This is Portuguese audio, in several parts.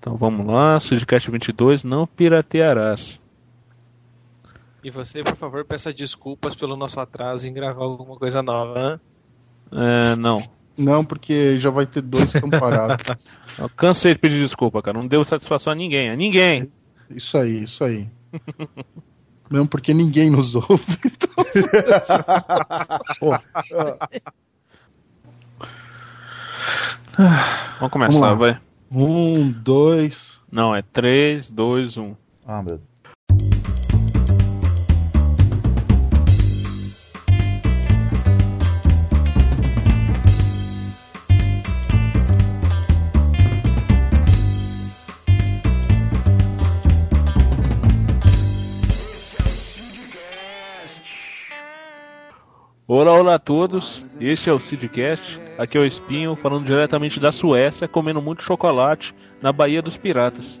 Então vamos lá, Sidcast 22, não piratearás. E você, por favor, peça desculpas pelo nosso atraso em gravar alguma coisa nova, né? É, não. Não, porque já vai ter dois que estão parados. Eu cansei de pedir desculpa, cara. Não deu satisfação a ninguém. A ninguém. Isso aí, isso aí. Mesmo porque ninguém nos ouve. Então... Vamos começar, Vamos vai. Um, dois. Não, é 3, 2, 1. Ah, meu Olá, olá a todos. Este é o Sidcast. Aqui é o Espinho, falando diretamente da Suécia, comendo muito chocolate na Baía dos Piratas.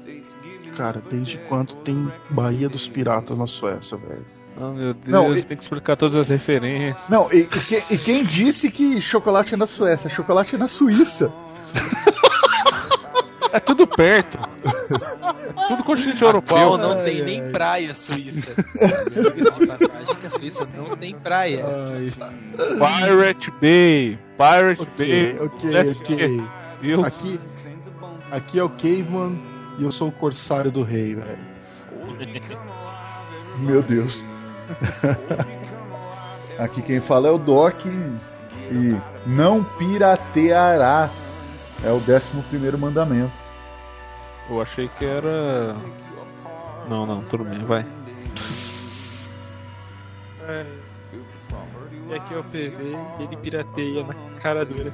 Cara, desde quando tem Bahia dos Piratas na Suécia, velho? Oh, meu Deus, Não, e- tem que explicar todas as referências. Não, e, e e quem disse que chocolate é na Suécia? Chocolate é na Suíça. É tudo perto. tudo continente Qual europeu. não Ai, tem ai. nem praia suíça. Passagem que a Suíça não tem praia. Pirate Bay. Pirate Ok, Bay. ok, Desce ok. Deus. Aqui, aqui é o Caveman e eu sou o Corsário do Rei, velho. Meu Deus. Aqui quem fala é o Doc e não piratearás. É o décimo primeiro mandamento. Eu achei que era. Não, não, tudo bem, vai. É. E aqui é o PV e ele pirateia na cara dura.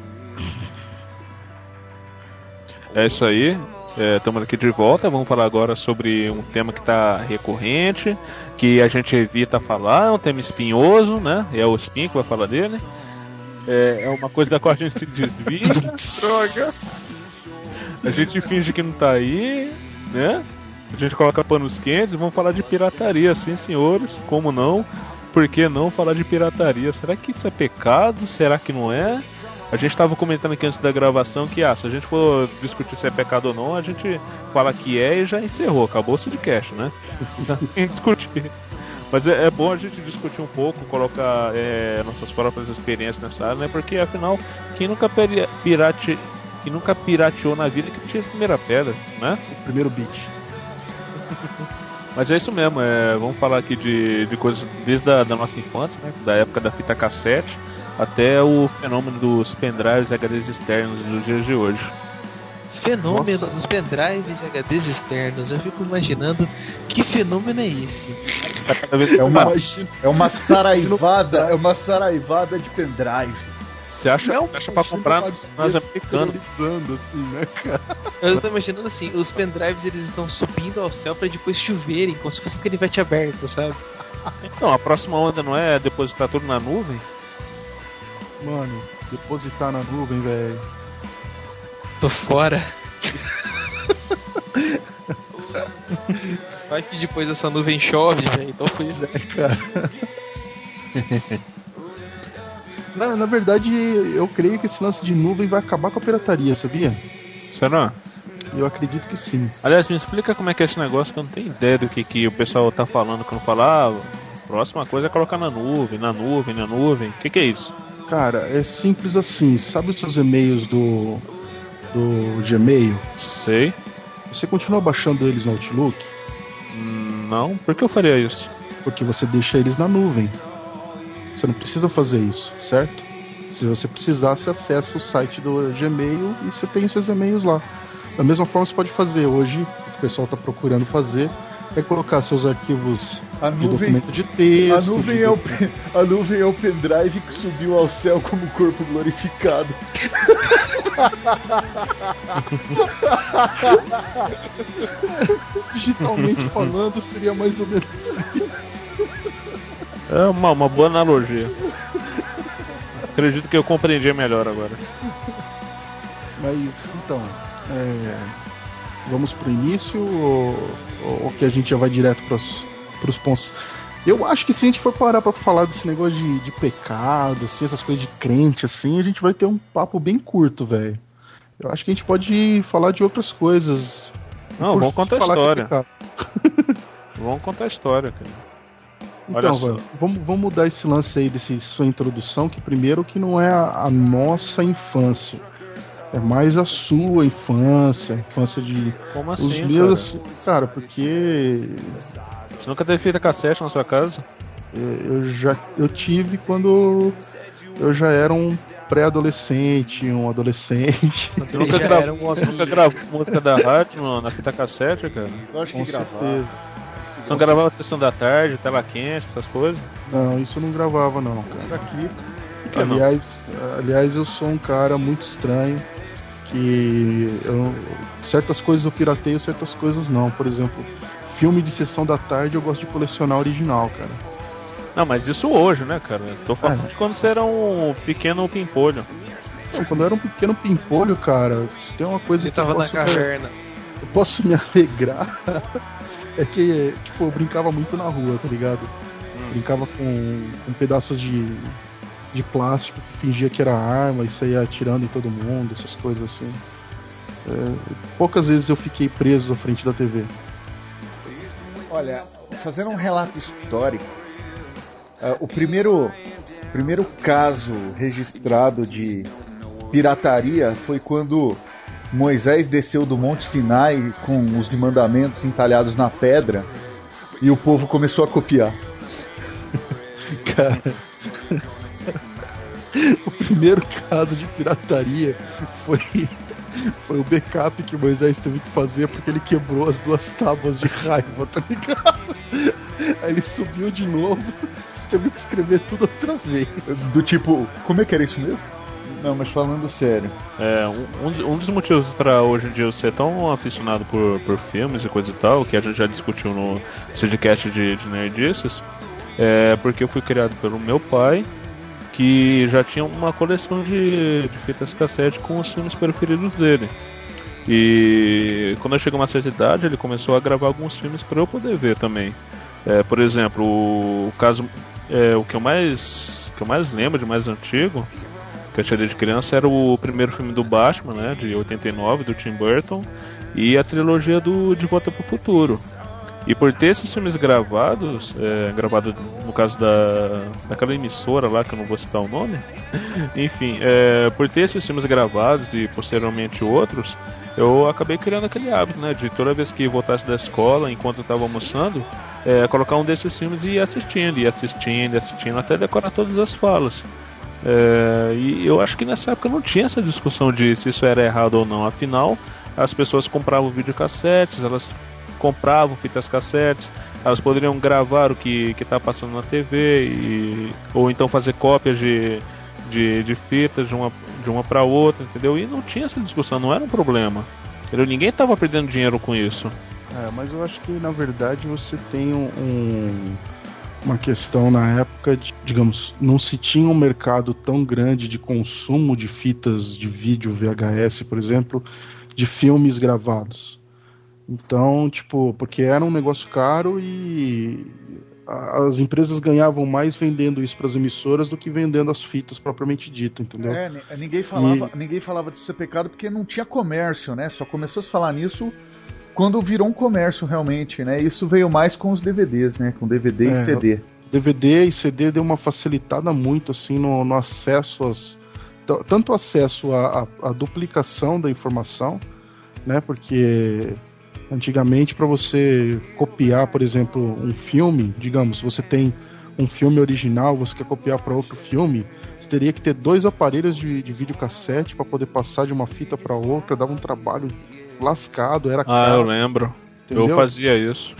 É isso aí. Estamos aqui de volta. Vamos falar agora sobre um tema que está recorrente, que a gente evita falar, é um tema espinhoso, né? É o Espinho que vai falar dele. É, é uma coisa da qual a gente se desvia. Droga! A gente finge que não tá aí, né? A gente coloca panos quentes e vamos falar de pirataria, sim, senhores. Como não? Por que não falar de pirataria? Será que isso é pecado? Será que não é? A gente estava comentando aqui antes da gravação que, ah, se a gente for discutir se é pecado ou não, a gente fala que é e já encerrou, acabou o podcast, né? Não discutir. Mas é, é bom a gente discutir um pouco, colocar é, nossas próprias experiências nessa área, né? Porque afinal, quem nunca pirate, quem nunca pirateou na vida que tira a primeira pedra, né? O primeiro beat. Mas é isso mesmo, é, vamos falar aqui de, de coisas desde a da nossa infância, né, da época da fita cassete, até o fenômeno dos pendrives e HDs externos dos dias de hoje. Fenômeno Nossa. dos pendrives e HDs externos. Eu fico imaginando que fenômeno é esse. Tá É uma, é uma saraivada, é uma saraivada de pendrives. Você acha, Não, acha pra comprar nas, nas americanas. Assim, né, cara? Eu tô imaginando assim, os pendrives eles estão subindo ao céu pra depois choverem, como se fosse um canivete aberto, sabe? Então, a próxima onda não é depositar tudo na nuvem? Mano, depositar na nuvem, velho. Tô fora. Vai que depois essa nuvem chove, velho. Então foi isso. É, cara. na, na verdade, eu creio que esse lance de nuvem vai acabar com a pirataria, sabia? Será? Eu acredito que sim. Aliás, me explica como é que é esse negócio que eu não tenho ideia do que, que o pessoal tá falando quando fala, ah, próxima coisa é colocar na nuvem, na nuvem, na nuvem. O que, que é isso? Cara, é simples assim. Sabe os seus e-mails do, do Gmail? Sei. Você continua baixando eles no Outlook? Não, por que eu faria isso? Porque você deixa eles na nuvem. Você não precisa fazer isso, certo? Se você precisar, você acessa o site do Gmail e você tem os seus e-mails lá. Da mesma forma, você pode fazer hoje, o que o pessoal está procurando fazer, é colocar seus arquivos A de nuvem, documento de texto. a nuvem de é o, a nuvem é o pendrive que subiu ao céu como corpo glorificado. Digitalmente falando, seria mais ou menos isso. É uma, uma boa analogia. Acredito que eu compreendi melhor agora. Mas, então, é, vamos pro início ou, ou que a gente já vai direto pros, pros pontos? Eu acho que se a gente for parar pra falar desse negócio de, de pecado, assim, essas coisas de crente, assim, a gente vai ter um papo bem curto, velho. Eu acho que a gente pode falar de outras coisas Não, vamos contar a é história. pecado. Vamos contar a história, cara. Olha Então, velho, vamos, vamos mudar esse lance aí desse sua introdução, que primeiro que não é a, a nossa infância. É mais a sua infância, a infância de. Como os assim, meus. Cara, porque cara? Você nunca teve fita cassete na sua casa? eh, eu já eu tive quando eu já era um pré-adolescente, um adolescente. Você nunca, era um você nunca gravou música da rádio no- na fita cassete, cara? Eu acho que Com gravava. Não gravava Sessão da Tarde, Tela Quente, essas coisas? Não, isso eu não gravava não, cara. Aqui, que não? Aliás, aliás, eu sou um cara muito estranho que eu, certas coisas eu pirateio, certas coisas não. Por exemplo, filme de sessão da tarde eu gosto de colecionar original, cara. Não, mas isso hoje, né, cara? Tô falando É. de quando você era um pequeno pimpolho. Então, quando eu era um pequeno pimpolho, cara, se tem uma coisa Ele que eu tava na posso, caverna. eu posso me alegrar é que, tipo, eu brincava muito na rua, tá ligado? Brincava com, com pedaços de, de plástico que fingia que era arma e saía atirando em todo mundo, essas coisas assim. É, poucas vezes eu fiquei preso à frente da TV. olha, fazendo um relato histórico, ah, o primeiro, primeiro caso registrado de pirataria foi quando Moisés desceu do Monte Sinai com os mandamentos entalhados na pedra e o povo começou a copiar. Cara. o primeiro caso de pirataria foi, foi o backup que o Moisés teve que fazer porque ele quebrou as duas tábuas de raiva, tá ligado? Aí ele subiu de novo, teve que escrever tudo outra vez. Do tipo, como é que era isso mesmo? Não, mas falando sério. É, um, um dos- motivos pra hoje em dia eu ser tão aficionado por, por filmes e coisa e tal, que a gente já discutiu no podcast de, de Nerdices, é porque eu fui criado pelo meu pai, que já tinha uma coleção de, de fitas cassete com os filmes preferidos dele. E quando eu cheguei a uma certa idade, ele começou a gravar alguns filmes para eu poder ver também. É, por exemplo, o caso, é, o que eu mais que eu mais lembro de mais antigo que eu tinha desde criança era o primeiro filme do Batman, né, de 89, do Tim Burton, e a trilogia do De Volta para o Futuro. E por ter esses filmes gravados, é, gravados no caso da, daquela emissora lá, que eu não vou citar o nome, enfim, é, por ter esses filmes gravados e posteriormente outros, eu acabei criando aquele hábito, né, de toda vez que voltasse da escola, enquanto eu estava almoçando, é, colocar um desses filmes e ir assistindo, e assistindo, e assistindo, até decorar todas as falas. É, e eu acho que nessa época não tinha essa discussão de se isso era errado ou não. Afinal, as pessoas compravam videocassetes, elas compravam fitas cassetes, elas poderiam gravar o que está passando na TV, e, ou então fazer cópias de, de, de fitas de uma, de uma para outra, entendeu? E não tinha essa discussão, não era um problema. Entendeu? Ninguém estava perdendo dinheiro com isso. É, mas eu acho que na verdade você tem um, um- uma questão na época, de, digamos, não se tinha um mercado tão grande de consumo de fitas de vídeo VHS, por exemplo, de filmes gravados. Então, tipo, porque era um negócio caro e as empresas ganhavam mais vendendo isso para as emissoras do que vendendo as fitas propriamente dita, entendeu? É, ni- ninguém falava, ninguém falava de ser pecado porque não tinha comércio, né? Só começou a se falar nisso quando virou um comércio realmente, né? Isso veio mais com os DVDs, né? Com DVD É, e CD. DVD e CD deu uma facilitada muito assim no, no acesso às tanto acesso à, à- à duplicação da informação, né? Porque antigamente para você copiar, por exemplo, um filme, digamos, você tem um filme original, você quer copiar para outro filme, você teria que ter dois aparelhos de, de videocassete para poder passar de uma fita para outra, dava um trabalho lascado, era Ah, caro, eu lembro. Eu entendeu? fazia isso.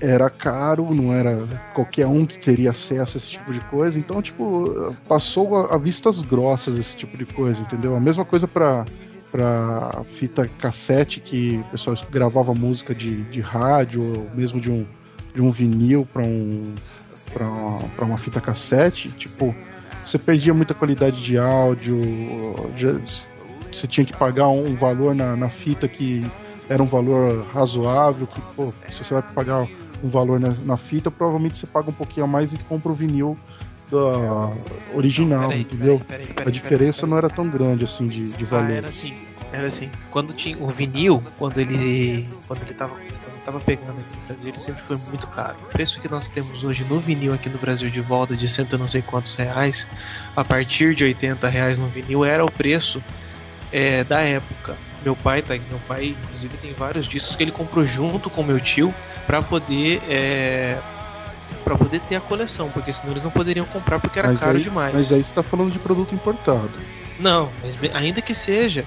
era caro, não era qualquer um que teria acesso a esse tipo de coisa. Então, tipo, passou a, a vistas grossas esse tipo de coisa, entendeu? A mesma coisa pra, pra fita cassete, que o pessoal gravava música de, de rádio, ou mesmo de um, de um vinil pra, um, pra, uma, pra uma fita cassete. Tipo, você perdia muita qualidade de áudio, já- você tinha que pagar um valor na, na fita que era um valor razoável, que, pô, se você vai pagar um valor na, na fita, provavelmente você paga um pouquinho a mais e compra o vinil da original, Peraí, entendeu? peraí, peraí, a peraí, diferença peraí, não era tão grande assim de, de Ah, valor. era assim. Era assim, quando tinha o vinil, quando ele quando ele tava, quando tava pegando aqui no Brasil, ele sempre foi muito caro. O preço que nós temos hoje no vinil aqui no Brasil de volta de cento não sei quantos reais, a partir de 80 reais no vinil era o preço é, da época. Meu pai tá, meu pai inclusive tem vários discos que ele comprou junto com meu tio para poder é, para poder ter a coleção, porque senão eles não poderiam comprar porque era Mas caro aí, demais. mas aí você tá falando de produto importado. Não, mas ainda que seja,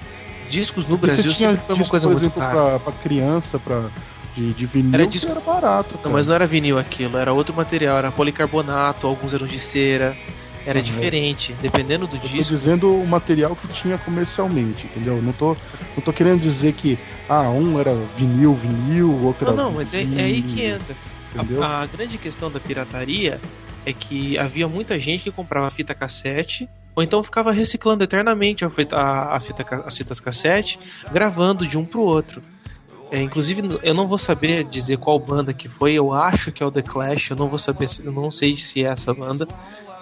discos no Porque Brasil sempre foi uma coisa por muito exemplo, cara. pra, pra criança, pra, de, de vinil, Era disco- era barato. Cara. Não, mas não era vinil aquilo, era outro material, era policarbonato, alguns eram de cera, era diferente, dependendo do Eu tô disco. dizendo o material que tinha comercialmente, entendeu? Não tô, não tô querendo dizer que ah, um era vinil, vinil, o outro Não, era. não, mas é, é aí que entra. Entendeu? A, a grande questão da pirataria é que havia muita gente que comprava fita cassete ou então ficava reciclando eternamente a fita, a, a fita as fitas cassete, gravando de um pro outro. É, inclusive, eu não vou saber dizer qual banda que foi, eu acho que é o The Clash, eu não vou saber, eu não sei se é essa banda,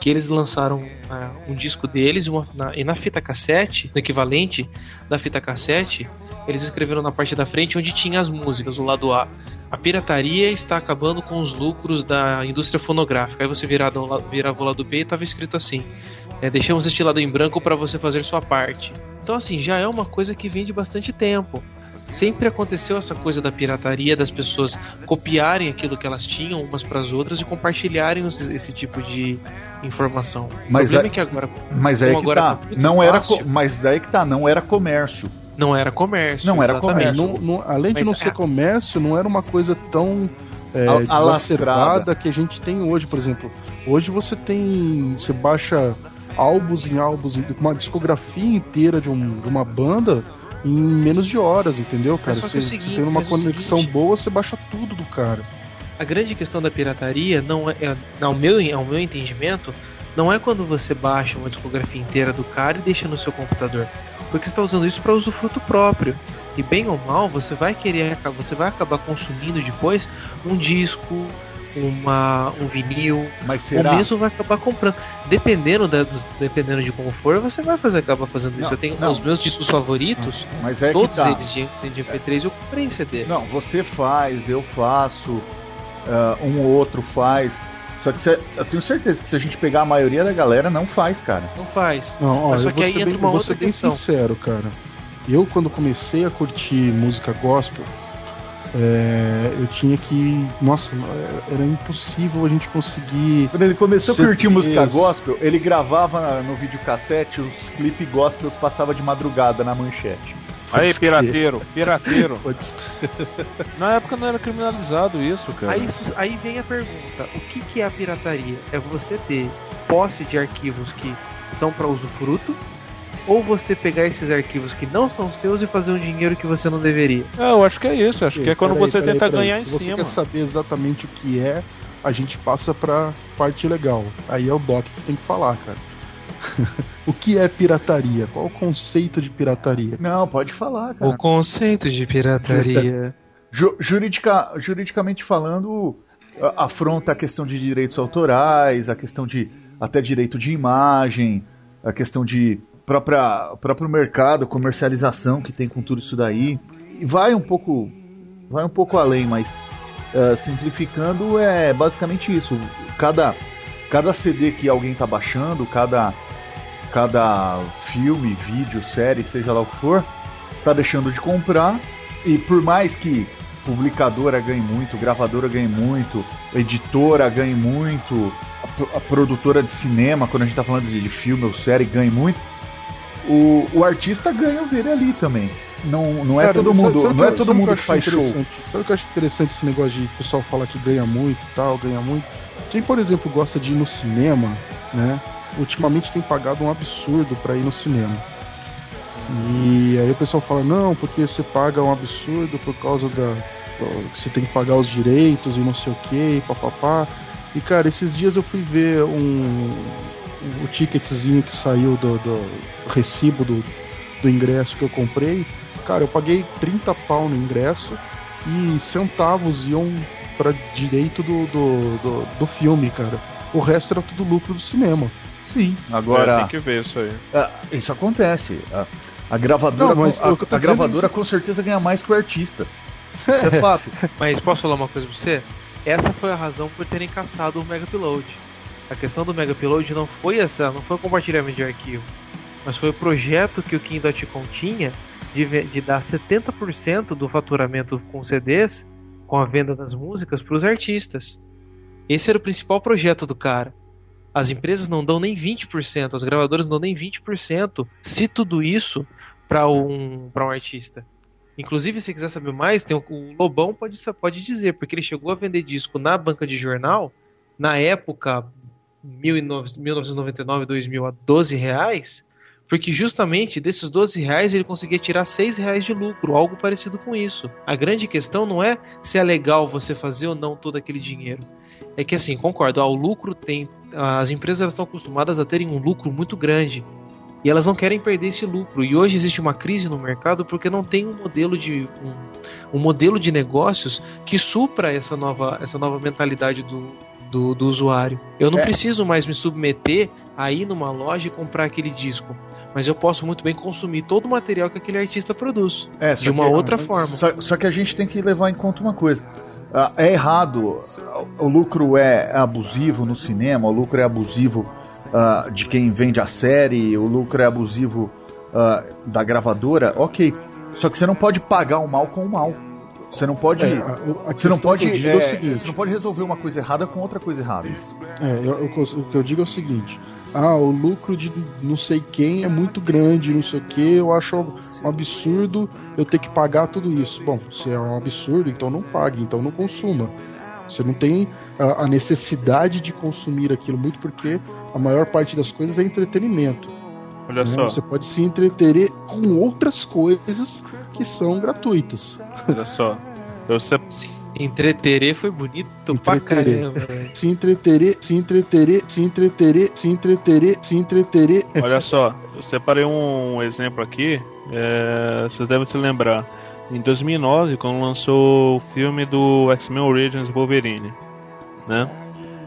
que eles lançaram ah, um disco deles uma- na- e na fita cassete, no equivalente da fita cassete, eles escreveram na parte da frente onde tinha as músicas, o lado A. A pirataria está acabando com os lucros da indústria fonográfica. Aí você virava, virava o lado B e estava escrito assim: é, Deixamos este lado em branco para você fazer sua parte. Então, assim, já é uma coisa que vem de bastante tempo. Sempre aconteceu essa coisa da pirataria, das pessoas copiarem aquilo que elas tinham umas para as outras e compartilharem esse tipo de informação. Mas o problema é- é que agora Mas aí Como que agora tá. muito Não era, fácil. mas aí que tá, não era comércio. não era comércio. Não era exatamente. comércio. Não- não- além de Mas não é- ser comércio, não era uma coisa tão é, Al- exacerbada alastrada. que a gente tem hoje, por exemplo. Hoje você tem. Você baixa álbuns em álbuns, uma discografia inteira de, um- de uma banda em menos de horas, entendeu, cara? que é seguinte, tem uma é conexão seguinte- boa, você baixa tudo do cara. A grande questão da pirataria não é, é- ao, meu, ao meu entendimento, não é quando você baixa uma discografia inteira do cara e deixa no seu computador. Porque você está usando isso para usufruto próprio. E bem ou mal, você vai querer, você vai acabar consumindo depois um disco, uma, um vinil, Mas ou será? mesmo vai acabar comprando. Dependendo, da, dos- dependendo de como for, você vai fazer, acabar fazendo isso. Não, Eu tenho não. os meus discos favoritos, Mas é todos tá. eles de, de MP3 eu comprei em CD. Não, você faz, eu faço, ah, um ou outro faz. Só que cê- eu tenho certeza que se a gente pegar a maioria da galera, não faz, cara. Não faz. Não, ó, Mas só eu que vou aí ser entra bem, uma outra ser bem questão. sincero, cara. Eu, quando comecei a curtir música gospel, é, eu tinha que. Nossa, era impossível a gente conseguir. Quando ele começou a curtir música gospel, ele gravava no videocassete os clipes gospel que passava de madrugada na manchete. Aí, pirateiro, pirateiro. Na época não era criminalizado isso, cara. Aí, aí vem a pergunta: o que, que é a pirataria? É você ter posse de arquivos que são para usufruto? Ou você pegar esses arquivos que não são seus e fazer um dinheiro que você não deveria? É, eu acho que é isso. Acho que é quando Peraí, você tenta peraí. ganhar em Se você cima. quer saber exatamente o que é, a gente passa pra parte legal. Aí é o Doc que tem que falar, cara. o que é pirataria? Qual o conceito de pirataria? Não, pode falar, cara. O conceito de pirataria. Ju- juridica- juridicamente falando, afronta a questão de direitos autorais, a questão de até direito de imagem, a questão de própria próprio mercado, comercialização que tem com tudo isso daí. E vai um pouco vai um pouco além, mas eh, simplificando é basicamente isso. Cada cada CD que alguém tá baixando, cada cada filme, vídeo, série, seja lá o que for, tá deixando de comprar e por mais que publicadora ganhe muito, gravadora ganhe muito, editora ganhe muito, a, a produtora de cinema, quando a gente tá falando de, de filme ou série, ganhe muito, o, o artista ganha o dele ali também. Não, não é Cara, todo mundo, sabe não é que todo mundo que acho faz show. Sabe o que eu acho interessante esse negócio de o pessoal falar que ganha muito e tal, ganha muito? Quem, por exemplo, gosta de ir no cinema, né? Ultimamente tem pagado um absurdo pra ir no cinema. E aí o pessoal fala, não, porque você paga um absurdo por causa da. você tem que pagar os direitos e não sei o que, papapá. E cara, esses dias eu fui ver um. o ticketzinho que saiu do, do recibo do, do ingresso que eu comprei. Cara, eu paguei 30 pau no ingresso e centavos iam para direito do, do, do, do filme, cara. O resto era tudo lucro do cinema. Sim, Agora agora tem que ver isso aí. Ah, isso acontece. Ah, A gravadora, Não, com, a, a gravadora com certeza ganha mais que o artista. Isso é fato. Mas posso falar uma coisa pra você? Essa foi a razão por terem caçado o Mega Upload. A questão do Mega Upload não foi essa, não foi o compartilhamento de arquivo, mas foi o projeto que o King.com tinha de, de dar 70% do faturamento com CDs, com a venda das músicas, para os artistas. Esse era o principal projeto do cara. As empresas não dão nem 20%, as gravadoras não dão nem 20%, se tudo isso para um, um artista. Inclusive, se quiser saber mais, tem o, o Lobão pode, pode dizer, porque ele chegou a vender disco na banca de jornal, na época 1999, 2000 a 12 reais, porque justamente desses 12 reais ele conseguia tirar 6 reais de lucro, algo parecido com isso. A grande questão não é se é legal você fazer ou não todo aquele dinheiro. É que assim, concordo, o lucro tem. As empresas estão acostumadas a terem um lucro muito grande. E elas não querem perder esse lucro. E hoje existe uma crise no mercado porque não tem um modelo de. um, um modelo de negócios que supra essa nova, essa nova mentalidade do, do, do usuário. Eu não é. preciso mais me submeter a ir numa loja e comprar aquele disco mas eu posso muito bem consumir todo o material que aquele artista produz é, de uma que, outra forma. Só, só, que a gente tem que levar em conta uma coisa. Uh, é errado, o lucro é abusivo no cinema, o lucro é abusivo uh, de quem vende a série, o lucro é abusivo uh, da gravadora, ok. Só que você não pode pagar o mal com o mal. Você não pode. É, você não pode. É, é você não pode resolver uma coisa errada com outra coisa errada. É, eu, eu, o que eu digo é o seguinte: ah, o lucro de não sei quem é muito grande, não sei o que, eu acho um absurdo eu ter que pagar tudo isso. Bom, se é um absurdo, então não pague, então não consuma. Você não tem a, necessidade de consumir aquilo muito porque a maior parte das coisas é entretenimento. Olha né? só. Você pode se entreter com outras coisas que são gratuitas. Olha só. Eu sempre, Entreterê foi bonito entreterê. pra caramba. Se entreterê, se entreterê, se entreterê, se entreterê, se entreterê. Olha só, eu separei um exemplo aqui, é, vocês devem se lembrar. Em 2009, quando lançou o filme do X-Men Origins Wolverine, né?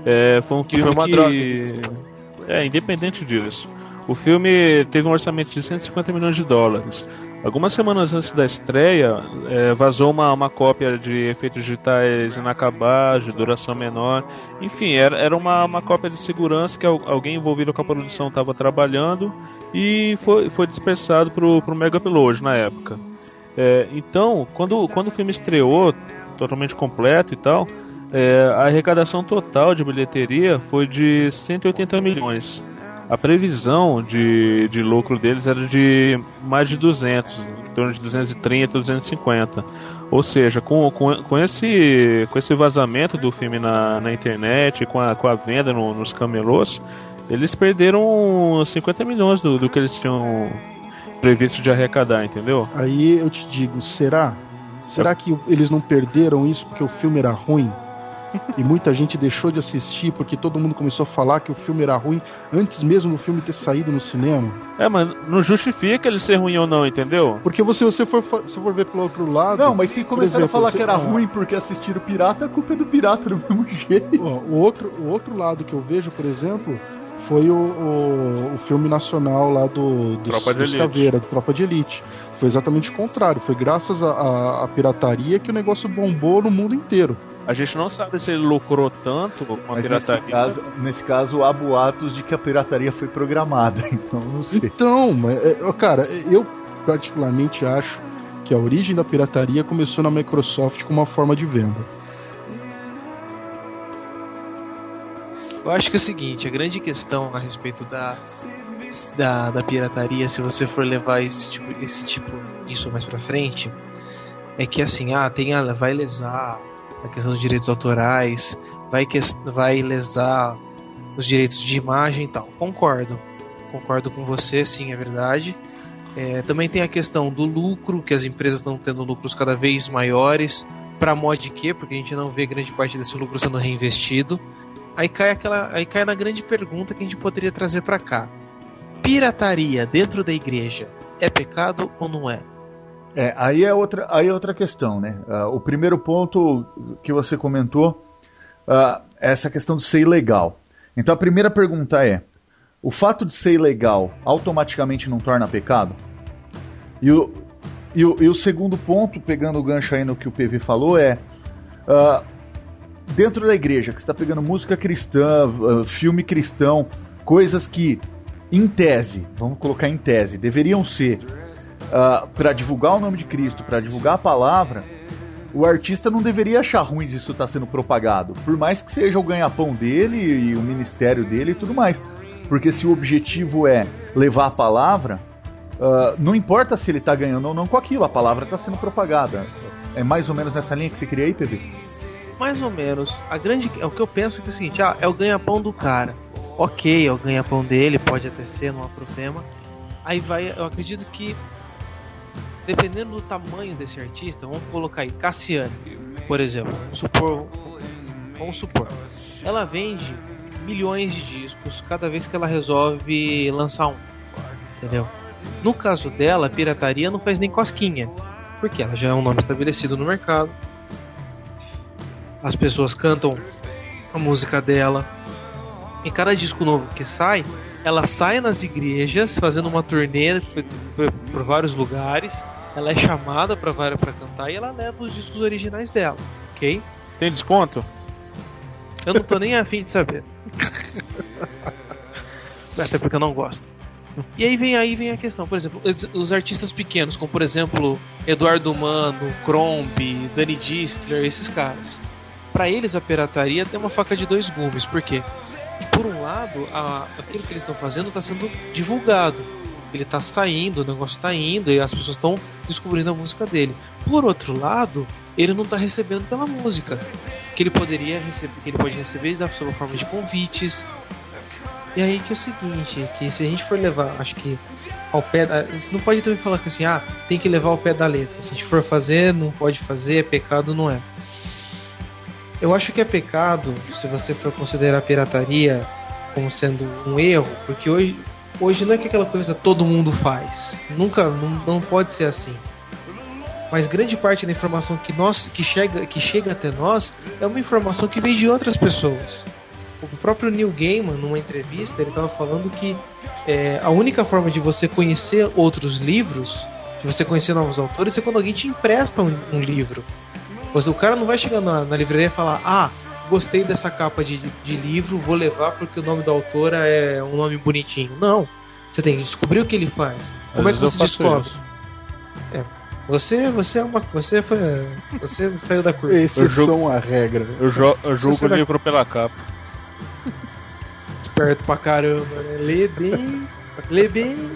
É, foi um filme que... Droga. É, independente disso. O filme teve um orçamento de 150 milhões de dólares. Algumas semanas antes da estreia, é, vazou uma, uma cópia de efeitos digitais inacabados, de duração menor. Enfim, era, era uma, uma cópia de segurança que alguém envolvido com a produção estava trabalhando e foi, foi dispersado para o Mega Upload na época. É, então, quando, quando o filme estreou, totalmente completo e tal, é, a arrecadação total de bilheteria foi de 180 milhões a previsão de, de lucro deles era de mais de 200, em torno de 230, 250. Ou seja, com, com, com, esse, com esse vazamento do filme na, na internet, com a, com a venda no, nos camelôs, eles perderam 50 milhões do, do que eles tinham previsto de arrecadar, entendeu? Aí eu te digo, será? Será que eles não perderam isso porque o filme era ruim? E muita gente deixou de assistir porque todo mundo começou a falar que o filme era ruim antes mesmo do filme ter saído no cinema. É, mas não justifica ele ser ruim ou não, entendeu? Porque você, você for, se for ver pelo outro lado. Não, mas se começaram exemplo, a falar você... que era ruim porque assistiram Pirata, a culpa é do pirata do mesmo jeito. o, outro, o outro lado que eu vejo, por exemplo, foi o, o, o, filme nacional lá do, do Tropa de Caveira, do Tropa de Elite. Foi exatamente o contrário. Foi graças à pirataria que o negócio bombou no mundo inteiro. A gente não sabe se ele lucrou tanto com a Mas pirataria. Nesse caso, nesse caso, há boatos de que a pirataria foi programada, então não sei. Então, é, cara, eu particularmente acho que a origem da pirataria começou na Microsoft como uma forma de venda. Eu acho que é o seguinte, a grande questão a respeito da, da, da pirataria, se você for levar esse tipo, esse tipo isso mais pra frente, é que assim, ah, tem a, vai lesar a questão dos direitos autorais, vai, que, vai lesar os direitos de imagem e tal. Concordo. Concordo com você, sim, é verdade. É, também tem a questão do lucro, que as empresas estão tendo lucros cada vez maiores. Para mod que? Porque a gente não vê grande parte desse lucro sendo reinvestido. Aí cai aquela, aí cai na grande pergunta que a gente poderia trazer para cá. Pirataria dentro da igreja é pecado ou não é? É, aí é outra, aí é outra questão, né? Uh, o primeiro ponto que você comentou uh, é essa questão de ser ilegal. Então a primeira pergunta é: o fato de ser ilegal automaticamente não torna pecado? E o, e o, e o segundo ponto, pegando o gancho aí no que o PV falou, é. Uh, dentro da igreja, que está pegando música cristã, filme cristão, coisas que, em tese, vamos colocar em tese, deveriam ser uh, ah, para divulgar o nome de Cristo, para divulgar a palavra, o artista não deveria achar ruim disso estar tá sendo propagado, por mais que seja o ganha-pão dele e o ministério dele e tudo mais. Porque se o objetivo é levar a palavra, uh, não importa se ele está ganhando ou não com aquilo, a palavra está sendo propagada. É mais ou menos nessa linha que você queria aí, PV? Mais ou menos. A grande, é o que eu penso que é o seguinte, ah, é o ganha-pão do cara. Ok, é o ganha-pão dele, pode até ser, não há problema. Aí vai, eu acredito que dependendo do tamanho desse artista, vamos colocar aí Cassiane, por exemplo, supor, vamos supor, ela vende milhões de discos cada vez que ela resolve lançar um, entendeu? No caso dela, pirataria não faz nem cosquinha, porque ela já é um nome estabelecido no mercado. As pessoas cantam a música dela. Em cada disco novo que sai, ela sai nas igrejas fazendo uma turnê por vários lugares ela é chamada para para cantar e ela leva os discos originais dela, ok? Tem desconto? Eu não tô nem afim de saber. Até porque eu não gosto. E aí vem aí vem a questão, por exemplo, os artistas pequenos, como por exemplo Eduardo Mano, Cromby, Danny Distler, esses caras. Para eles a pirataria tem uma faca de dois gumes, porque por um lado, a, aquilo que eles estão fazendo está sendo divulgado ele tá saindo, o negócio tá indo e as pessoas estão descobrindo a música dele. Por outro lado, ele não tá recebendo pela música. Que ele poderia receber, que ele pode receber da sua forma de convites. E aí que é o seguinte, que se a gente for levar, acho que ao pé da, não pode também falar que assim, ah, tem que levar ao pé da letra. Se a gente for fazer, não pode fazer, é pecado, não é. Eu acho que é pecado se você for considerar a pirataria como sendo um erro, porque hoje Hoje não é que aquela coisa todo mundo faz. Nunca, não, não pode ser assim. Mas grande parte da informação que, nós, que, chega, que chega até nós é uma informação que vem de outras pessoas. O próprio Neil Gaiman, numa entrevista, ele estava falando que é, a única forma de você conhecer outros livros, de você conhecer novos autores, é quando alguém te empresta um, um livro. O cara não vai chegar na, na livraria e falar: Ah, gostei dessa capa de, de livro, vou levar porque o nome da autora é um nome bonitinho. Não. Você tem que descobrir o que ele faz. Como Às é que você descobre? É. Você, você é uma. Você foi. Você saiu da curva. Exceção a regra. Eu, jo eu julgo o livro pela capa. Esperto pra caramba, né? Lê bem. lê bem.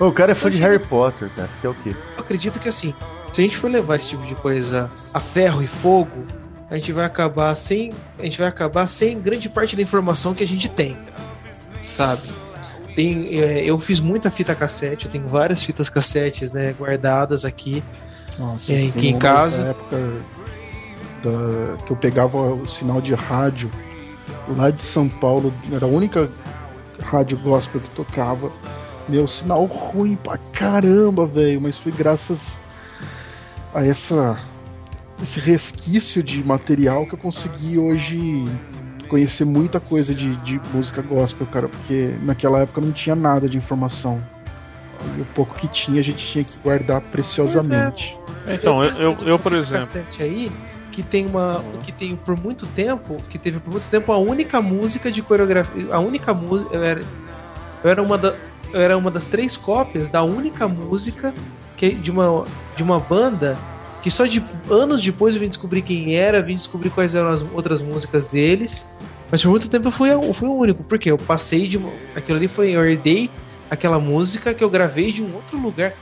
O cara é fã de Harry Potter, cara. Você quer o quê? Eu acredito que assim, se a gente for levar esse tipo de coisa a ferro e fogo, a gente vai acabar sem a gente vai acabar sem grande parte da informação que a gente tem sabe? Tem é, eu fiz muita fita cassete eu tenho várias fitas cassetes né guardadas aqui Nossa, é, aqui em casa. época da, que eu pegava o sinal de rádio lá de São Paulo era a única rádio gospel que tocava. Meu sinal ruim pra caramba velho mas foi graças a essa esse resquício de material que eu consegui hoje conhecer muita coisa de, de música gospel, cara, porque naquela época não tinha nada de informação. E o pouco que tinha a gente tinha que guardar preciosamente. É. Então, eu, eu, eu, por exemplo. aí que tem uma que tem por muito tempo que teve por muito tempo a única música de coreografia a única música eu era, eu era uma da, eu era uma das três cópias da única música que de uma de uma banda que só de anos depois eu vim descobrir quem era, vim descobrir quais eram as outras músicas deles. Mas por muito tempo eu fui, eu fui o único, porque eu passei de. Aquilo ali foi. Eu herdei aquela música que eu gravei de um outro lugar.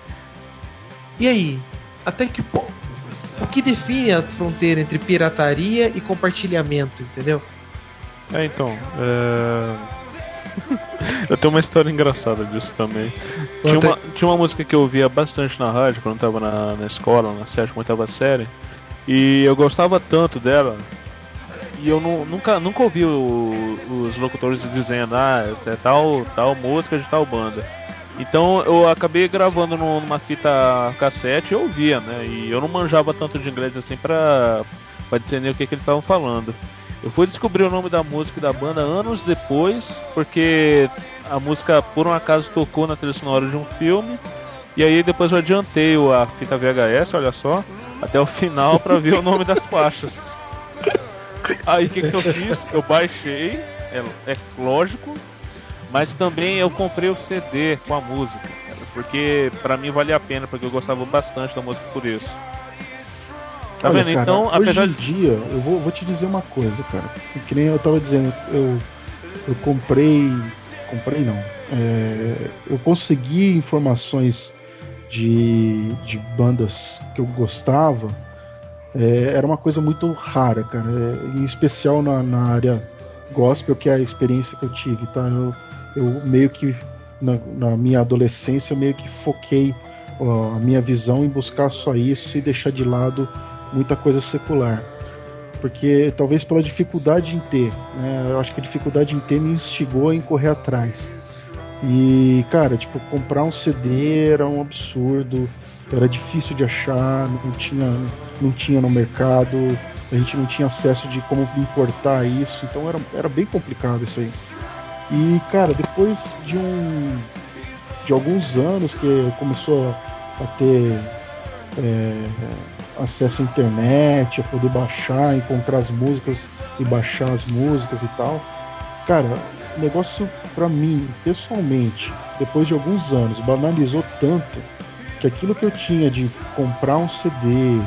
E aí? Até que ponto? O que define a fronteira entre pirataria e compartilhamento, entendeu? É, então. É eu tenho uma história engraçada disso também. Tinha uma, tinha uma música que eu ouvia bastante na rádio quando eu tava na, na escola, na sétima, oitava série. E eu gostava tanto dela. E eu não, nunca, nunca ouvi o, os locutores dizendo, ah, essa é tal, tal música de tal banda. Então eu acabei gravando numa fita cassete e eu ouvia, né? E eu não manjava tanto de inglês assim pra, pra discernir o que, que eles estavam falando. Eu fui descobrir o nome da música e da banda anos depois, porque a música por um acaso tocou na trilha sonora de um filme E aí depois eu adiantei a fita VHS, olha só, até o final para ver o nome das faixas. Aí o que, que eu fiz? Eu baixei, é, é lógico, mas também eu comprei o CD com a música, porque para mim valia a pena, porque eu gostava bastante da música por isso. Tá Olha, vendo? Cara, então, hoje apesar de dia, eu vou, vou te dizer uma coisa, cara. Que nem eu tava dizendo, eu, eu comprei. Comprei não. É, eu consegui informações de, de bandas que eu gostava. É, era uma coisa muito rara, cara. É, em especial na, na área gospel, que é a experiência que eu tive, tá? Eu, eu meio que, na, na minha adolescência, eu meio que foquei ó, a minha visão em buscar só isso e deixar de lado muita coisa secular. Porque talvez pela dificuldade em ter, né? Eu acho que a dificuldade em ter me instigou em correr atrás. E, cara, tipo, comprar um CD era um absurdo, era difícil de achar, não tinha, não tinha no mercado, a gente não tinha acesso de como importar isso, então era, era bem complicado isso aí. E, cara, depois de um. de alguns anos que começou a ter. É, acesso à internet, a poder baixar, encontrar as músicas e baixar as músicas e tal. Cara, o negócio para mim, pessoalmente, depois de alguns anos, banalizou tanto que aquilo que eu tinha de comprar um CD,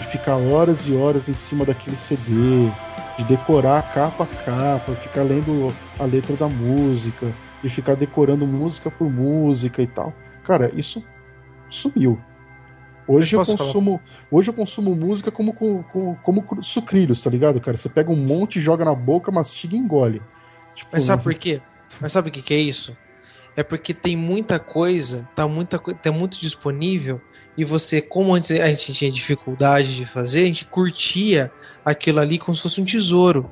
de ficar horas e horas em cima daquele CD, de decorar capa a capa, ficar lendo a letra da música, de ficar decorando música por música e tal. Cara, isso sumiu. Hoje eu, eu consumo, falar? hoje eu consumo música como, como, como sucrilhos, tá ligado, cara? Você pega um monte, joga na boca, mastiga e engole. Tipo, Mas sabe por quê? Mas sabe o que, que é isso? É porque tem muita coisa, tá muita tá muito disponível e você, como antes a gente tinha dificuldade de fazer, a gente curtia aquilo ali como se fosse um tesouro.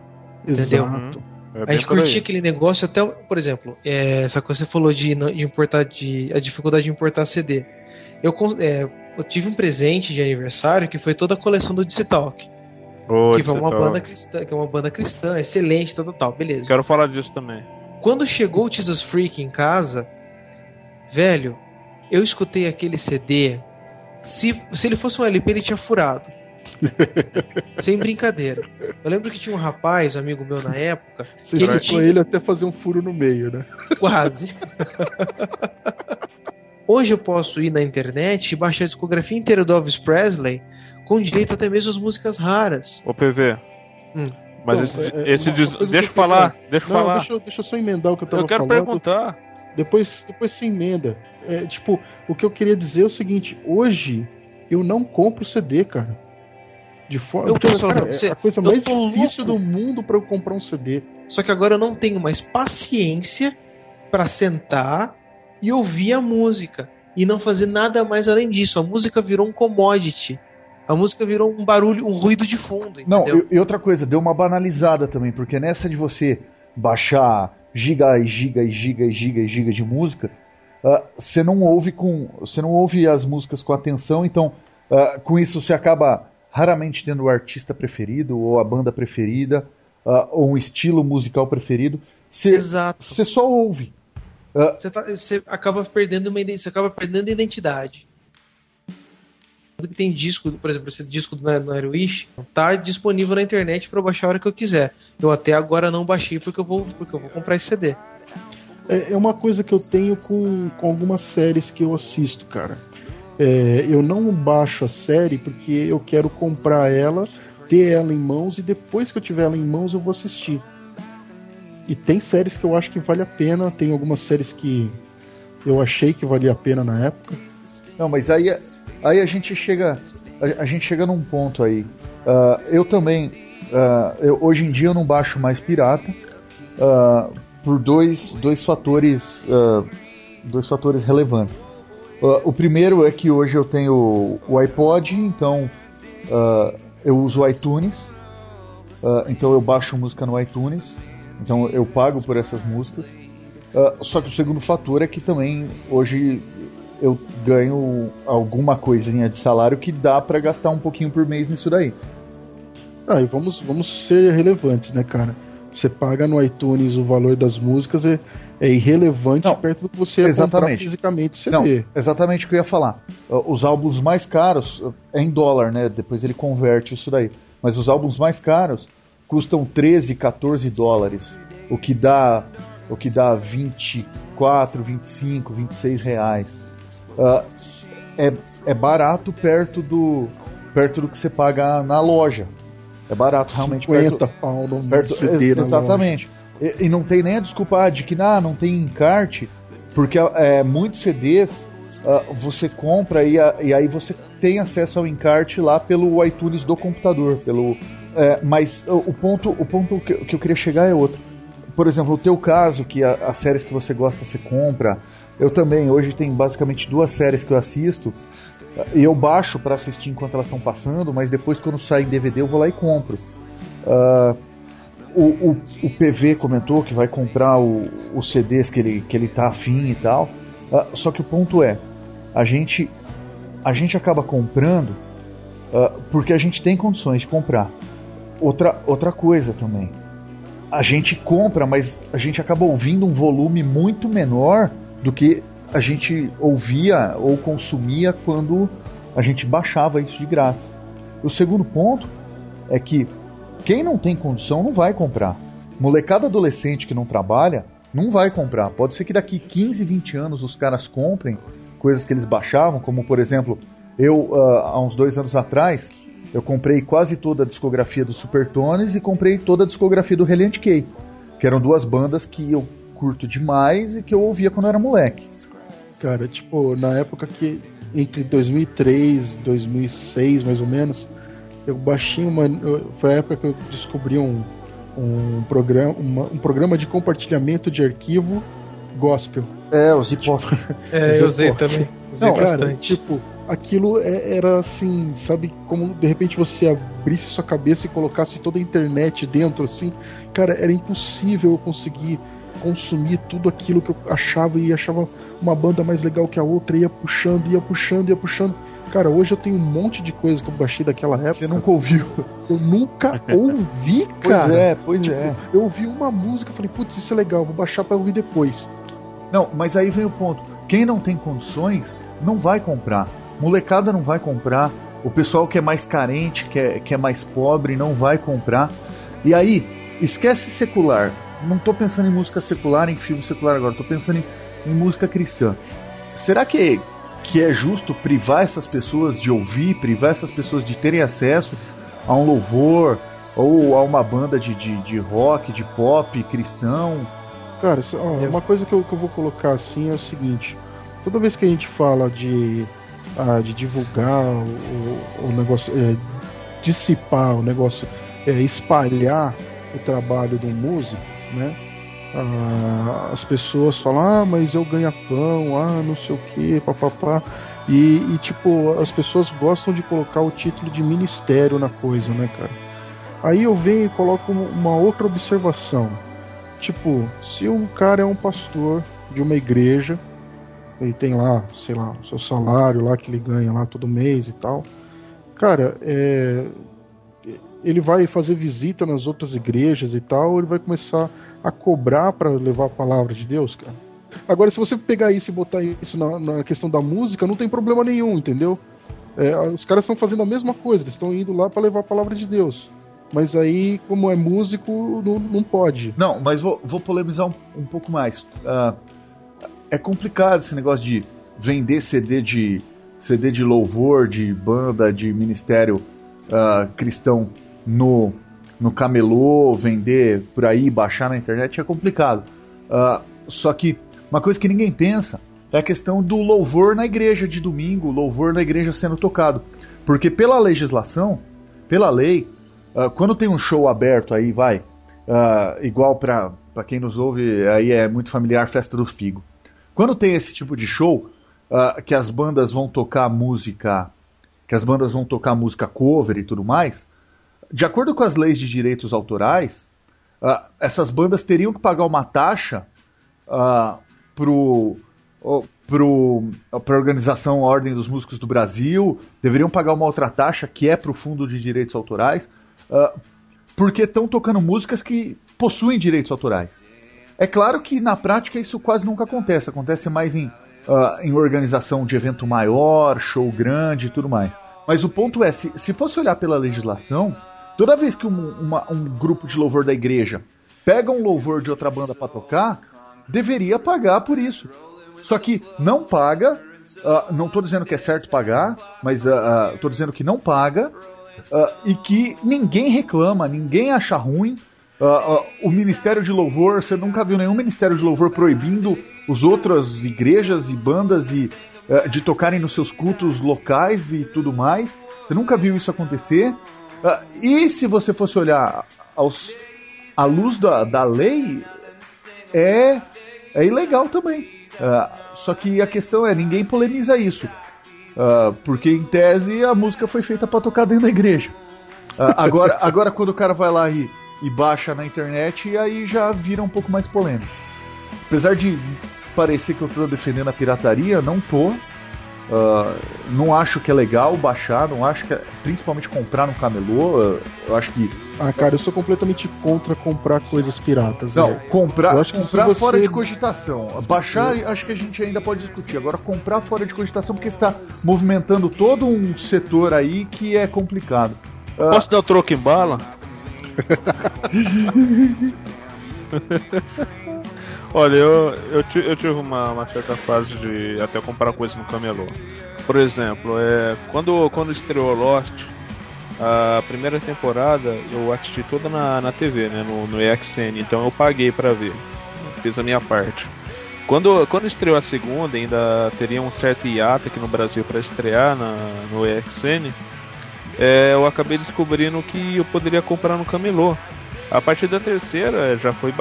Exato. Entendeu? É a gente curtia aquele negócio até, por exemplo, é, essa coisa que você falou de, de importar de a dificuldade de importar CD. Eu, é, eu tive um presente de aniversário que foi toda a coleção do DC Talk. Oh, que, foi uma banda cristã, que é uma banda cristã, excelente, tal, tal, tal, beleza. Quero falar disso também. Quando chegou o Jesus Freak em casa, velho, eu escutei aquele CD. Se, se ele fosse um LP, ele tinha furado. Sem brincadeira. Eu lembro que tinha um rapaz, amigo meu na época. Você que ele, tinha... ele até fazer um furo no meio, né? Quase. Hoje eu posso ir na internet e baixar a discografia inteira do Elvis Presley com direito até mesmo às músicas raras. Ô PV. Hum. Mas então, esse, é, esse diz... deixa eu falar, deixa eu falar. Deixa, deixa eu só emendar o que eu tava falando. Eu quero falando. perguntar. Depois, depois você emenda. É, tipo, o que eu queria dizer é o seguinte: hoje eu não compro CD, cara. De forma. Eu posso cara, você, é a coisa mais difícil louco. do mundo para eu comprar um CD. Só que agora eu não tenho mais paciência para sentar e ouvir a música e não fazer nada mais além disso. A música virou um commodity. A música virou um barulho, um ruído de fundo. Entendeu? Não, e, e outra coisa, deu uma banalizada também, porque nessa de você baixar giga e giga e giga e giga e giga de música, uh, você não ouve com, você não ouve as músicas com atenção, então uh, com isso você acaba raramente tendo o artista preferido ou a banda preferida uh, ou um estilo musical preferido. Exato. Você só ouve. Você, tá, você, acaba perdendo uma você acaba perdendo identidade. Que tem disco, por exemplo, esse disco do Nightwish tá disponível na internet para baixar a hora que eu quiser. Eu até agora não baixei porque eu vou, porque eu vou comprar esse CD. É, é uma coisa que eu tenho com, com algumas séries que eu assisto, cara. É, eu não baixo a série porque eu quero comprar ela, ter ela em mãos e depois que eu tiver ela em mãos eu vou assistir. E tem séries que eu acho que vale a pena, tem algumas séries que eu achei que valia a pena na época. Não, mas aí, aí a gente chega a, a gente chega num ponto aí. Uh, eu também, uh, eu, hoje em dia eu não baixo mais pirata uh, por dois, dois fatores dois fatores relevantes. o primeiro é que hoje eu tenho o iPod, então eu uso o iTunes, então eu baixo música no iTunes. Então eu pago por essas músicas. Uh, só que o segundo fator é que também hoje eu ganho alguma coisinha de salário que dá para gastar um pouquinho por mês nisso daí. Ah, e vamos, vamos ser relevantes, né, cara? Você paga no iTunes o valor das músicas, é, é irrelevante Não, perto do que você exatamente. fisicamente. Não, exatamente o que eu ia falar. Uh, Os álbuns mais caros uh, é em dólar, né? Depois ele converte isso daí. Mas os álbuns mais caros custam 13, 14 dólares, o que dá o que dá 24, 25, 26 reais. Uh, é, é barato perto do perto do que você paga na loja. É barato realmente 50 perto, pau no Perto- CD exatamente. E, e não tem nem a desculpa ah, de que ah, não tem encarte, porque é, muitos CDs ah, você compra e, a- e aí você tem acesso ao encarte lá pelo iTunes do computador. Pelo, é, mas o, ponto, o ponto que, eu queria chegar é outro. Por exemplo, o teu caso, que a- as séries que você gosta você compra. Eu também, hoje tem basicamente duas séries que eu assisto. E eu baixo pra assistir enquanto elas estão passando, mas depois quando sai em DVD eu vou lá e compro. Ah, o, o, o PV comentou que vai comprar os CDs que ele, que ele tá afim e tal. Ah, só que o ponto é, a gente, a gente acaba comprando ah, porque a gente tem condições de comprar. Outra, outra coisa também. A gente compra, mas a gente acaba ouvindo um volume muito menor do que a gente ouvia ou consumia quando a gente baixava isso de graça. O segundo ponto é que quem não tem condição não vai comprar. Molecada adolescente que não trabalha não vai comprar. Pode ser que daqui 15, 20 anos os caras comprem coisas que eles baixavam, como por exemplo, eu ah, há uns dois anos atrás eu comprei quase toda a discografia do Supertones e comprei toda a discografia do Reliant K, que eram duas bandas que eu curto demais e que eu ouvia quando eu era moleque. Cara, tipo, na época que. Entre 2003 e 2006, mais ou menos, eu baixei uma. Foi a época que eu descobri um, um, programa, uma- um programa de compartilhamento de arquivo gospel. É, os hip hop. É, eu usei também. Usei Não, cara, bastante. tipo, aquilo é- era assim, sabe, como de repente você abrisse sua cabeça e colocasse toda a internet dentro, assim, cara, era impossível eu conseguir consumir tudo aquilo que eu achava e achava uma banda mais legal que a outra, ia puxando, ia puxando, ia puxando. Cara, hoje eu tenho um monte de coisa que eu baixei daquela época. Você nunca ouviu. Eu nunca ouvi, Pois cara. é, pois Tipo, é. Eu ouvi uma música, falei, putz, isso é legal, vou baixar pra ouvir depois. Não, mas aí vem o ponto. Quem não tem condições não vai comprar. Molecada não vai comprar. O pessoal que é mais carente, que é, que é mais pobre, não vai comprar. E aí, esquece secular. Não tô pensando em música secular, em filme secular agora. Tô pensando em, em música cristã. Será que, que é justo privar essas pessoas de ouvir, privar essas pessoas de terem acesso a um louvor ou a uma banda de, de, de rock, de pop cristão? Cara, uma coisa que eu, que eu vou colocar assim é o seguinte: toda vez que a gente fala de, ah, de divulgar o, o negócio, é, dissipar o negócio, é, espalhar o trabalho do músico, né? Ah, as pessoas falam, ah, mas eu ganho pão, ah, não sei o que, papapá. E, e, tipo, as pessoas gostam de colocar o título de ministério na coisa, né, cara? Aí eu venho e coloco uma outra observação. Tipo, se um cara é um pastor de uma igreja, ele tem lá, sei lá, o seu salário lá que ele ganha lá todo mês e tal. Cara, é, ele vai fazer visita nas outras igrejas e tal, ele vai começar a cobrar para levar a palavra de Deus, cara. Agora, se você pegar isso e botar isso na, na questão da música, não tem problema nenhum, entendeu? É, os caras estão fazendo a mesma coisa, eles estão indo lá para levar a palavra de Deus. Mas aí, como é músico, não, não pode. Não, mas vou, vou polemizar um, um pouco mais. Ah, é complicado esse negócio de vender CD de CD de louvor, de banda, de ministério ah, cristão no, no camelô, vender por aí, baixar na internet, é complicado. Ah, só que uma coisa que ninguém pensa é a questão do louvor na igreja de domingo, louvor na igreja sendo tocado. Porque pela legislação, pela lei, ah, quando tem um show aberto aí, vai, igual para quem nos ouve, aí é muito familiar, Festa do Figo. Quando tem esse tipo de show, ah, que as bandas vão tocar música, que as bandas vão tocar música cover e tudo mais, de acordo com as leis de direitos autorais, ah, essas bandas teriam que pagar uma taxa uh, pro, pro, pra organização Ordem dos Músicos do Brasil, deveriam pagar uma outra taxa que é pro Fundo de Direitos Autorais, uh, porque estão tocando músicas que possuem direitos autorais. É claro que na prática isso quase nunca acontece. Acontece mais em, uh, em organização de evento maior, show grande e tudo mais. Mas o ponto é, se, se fosse olhar pela legislação, toda vez que um, uma, um grupo de louvor da igreja pega um louvor de outra banda para tocar, deveria pagar por isso. Só que não paga, uh, não estou dizendo que é certo pagar, mas estou uh, dizendo que não paga e que ninguém reclama, ninguém acha ruim. O Ministério de Louvor, você nunca viu nenhum Ministério de Louvor proibindo os outras igrejas e bandas e uh, de tocarem nos seus cultos locais e tudo mais. Você nunca viu isso acontecer. Uh, e se você fosse olhar aos, à luz da, da lei, é, é ilegal também. Uh, só que a questão é, ninguém polemiza isso. porque em tese a música foi feita para tocar dentro da igreja. agora, agora quando o cara vai lá e, e baixa na internet, aí já vira um pouco mais polêmico. Apesar de parecer que eu estou defendendo a pirataria, não tô. Uh, não acho que é legal baixar, não acho que é, principalmente comprar no camelô. Uh, eu acho que. Ah, cara, eu sou completamente contra comprar coisas piratas. Não, né? comprar, comprar você... fora de cogitação. Baixar, é. acho que a gente ainda pode discutir. Agora, comprar fora de cogitação, porque está movimentando todo um setor aí que é complicado. Uh... Posso dar o troco em bala? Olha, eu, eu, eu tive uma, uma, certa fase de até comprar coisas no camelô. Por exemplo, é, quando, quando estreou Lost, a primeira temporada eu assisti toda na, na TV, né, no, no EXN, então eu paguei para ver. Fiz a minha parte. Quando, quando estreou a segunda, ainda teria um certo hiato aqui no Brasil para estrear na, no EXN, é, eu acabei descobrindo que eu poderia comprar no camelô. A partir da terceira já foi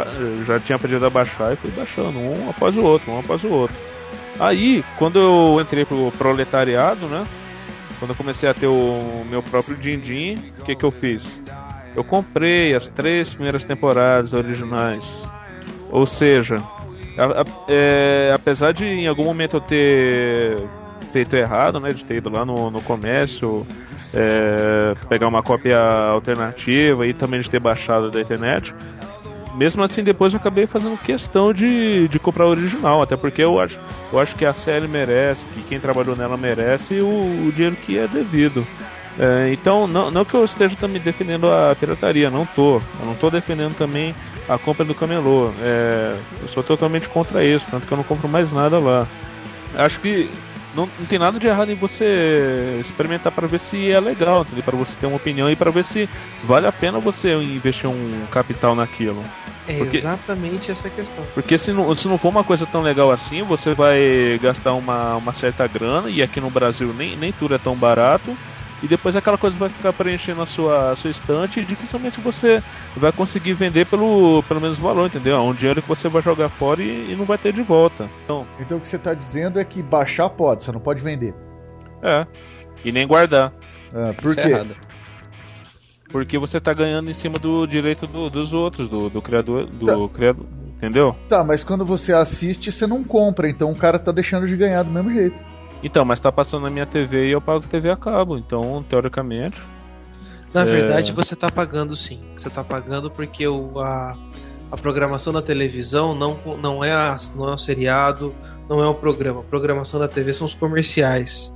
já tinha aprendido a baixar e fui baixando um após o outro, um após o outro. Aí, quando eu entrei pro proletariado, né? Quando eu comecei a ter o meu próprio din-din, o que que eu fiz? Eu comprei as três primeiras temporadas originais. Ou seja, a, a, é, apesar de em algum momento eu ter feito errado, né? De ter ido lá no, no comércio é, pegar uma cópia alternativa e também de ter baixado da internet. Mesmo assim, depois eu acabei fazendo questão de, de comprar o original, até porque eu acho, eu acho que a série merece, que quem trabalhou nela merece o, o dinheiro que é devido. É, então, não, não que eu esteja também defendendo a pirataria, não tô. Eu não tô defendendo também a compra do camelô. É, eu sou totalmente contra isso, tanto que eu não compro mais nada lá. Acho que não, não tem nada de errado em você experimentar para ver se é legal, para você ter uma opinião e para ver se vale a pena você investir um capital naquilo. É porque, exatamente essa questão. Porque se não, se não for uma coisa tão legal assim, você vai gastar uma, uma certa grana, e aqui no Brasil nem, nem tudo é tão barato, e depois aquela coisa vai ficar preenchendo a sua, a sua estante e dificilmente você vai conseguir vender pelo, pelo mesmo valor, entendeu? É um dinheiro que você vai jogar fora e, e não vai ter de volta. Então, então o que você está dizendo é que baixar pode, você não pode vender. É. E nem guardar. É, por Isso é quê? É Porque você está ganhando em cima do direito do, dos outros, do, do criador, do tá. criador, entendeu? Tá, mas quando você assiste, você não compra, então o cara tá deixando de ganhar do mesmo jeito. Então, mas tá passando na minha TV e eu pago TV a cabo, então, teoricamente. Na é... verdade, você tá pagando sim. Você tá pagando porque o, a, a programação da televisão não, não, é a, não é um seriado, não é um programa. A programação da TV são os comerciais.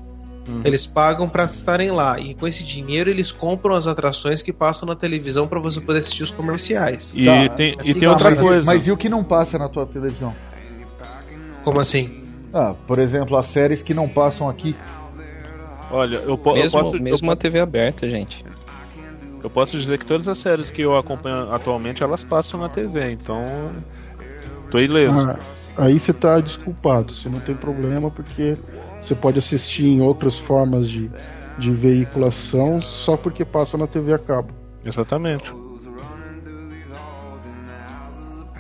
Uhum. Eles pagam para estarem lá e com esse dinheiro eles compram as atrações que passam na televisão para você poder assistir os comerciais. E tá, tem, assim, e tem outra mas, coisa. Mas e o que não passa na tua televisão? Como assim? Ah, por exemplo, as séries que não passam aqui. Olha, eu, po mesmo, eu posso. Mesmo eu a TV aberta, gente. Eu posso dizer que todas as séries que eu acompanho atualmente elas passam na TV, então. Tô ileso. Ah, aí você tá desculpado, você não tem problema, porque você pode assistir em outras formas de, de veiculação só porque passa na TV a cabo. Exatamente.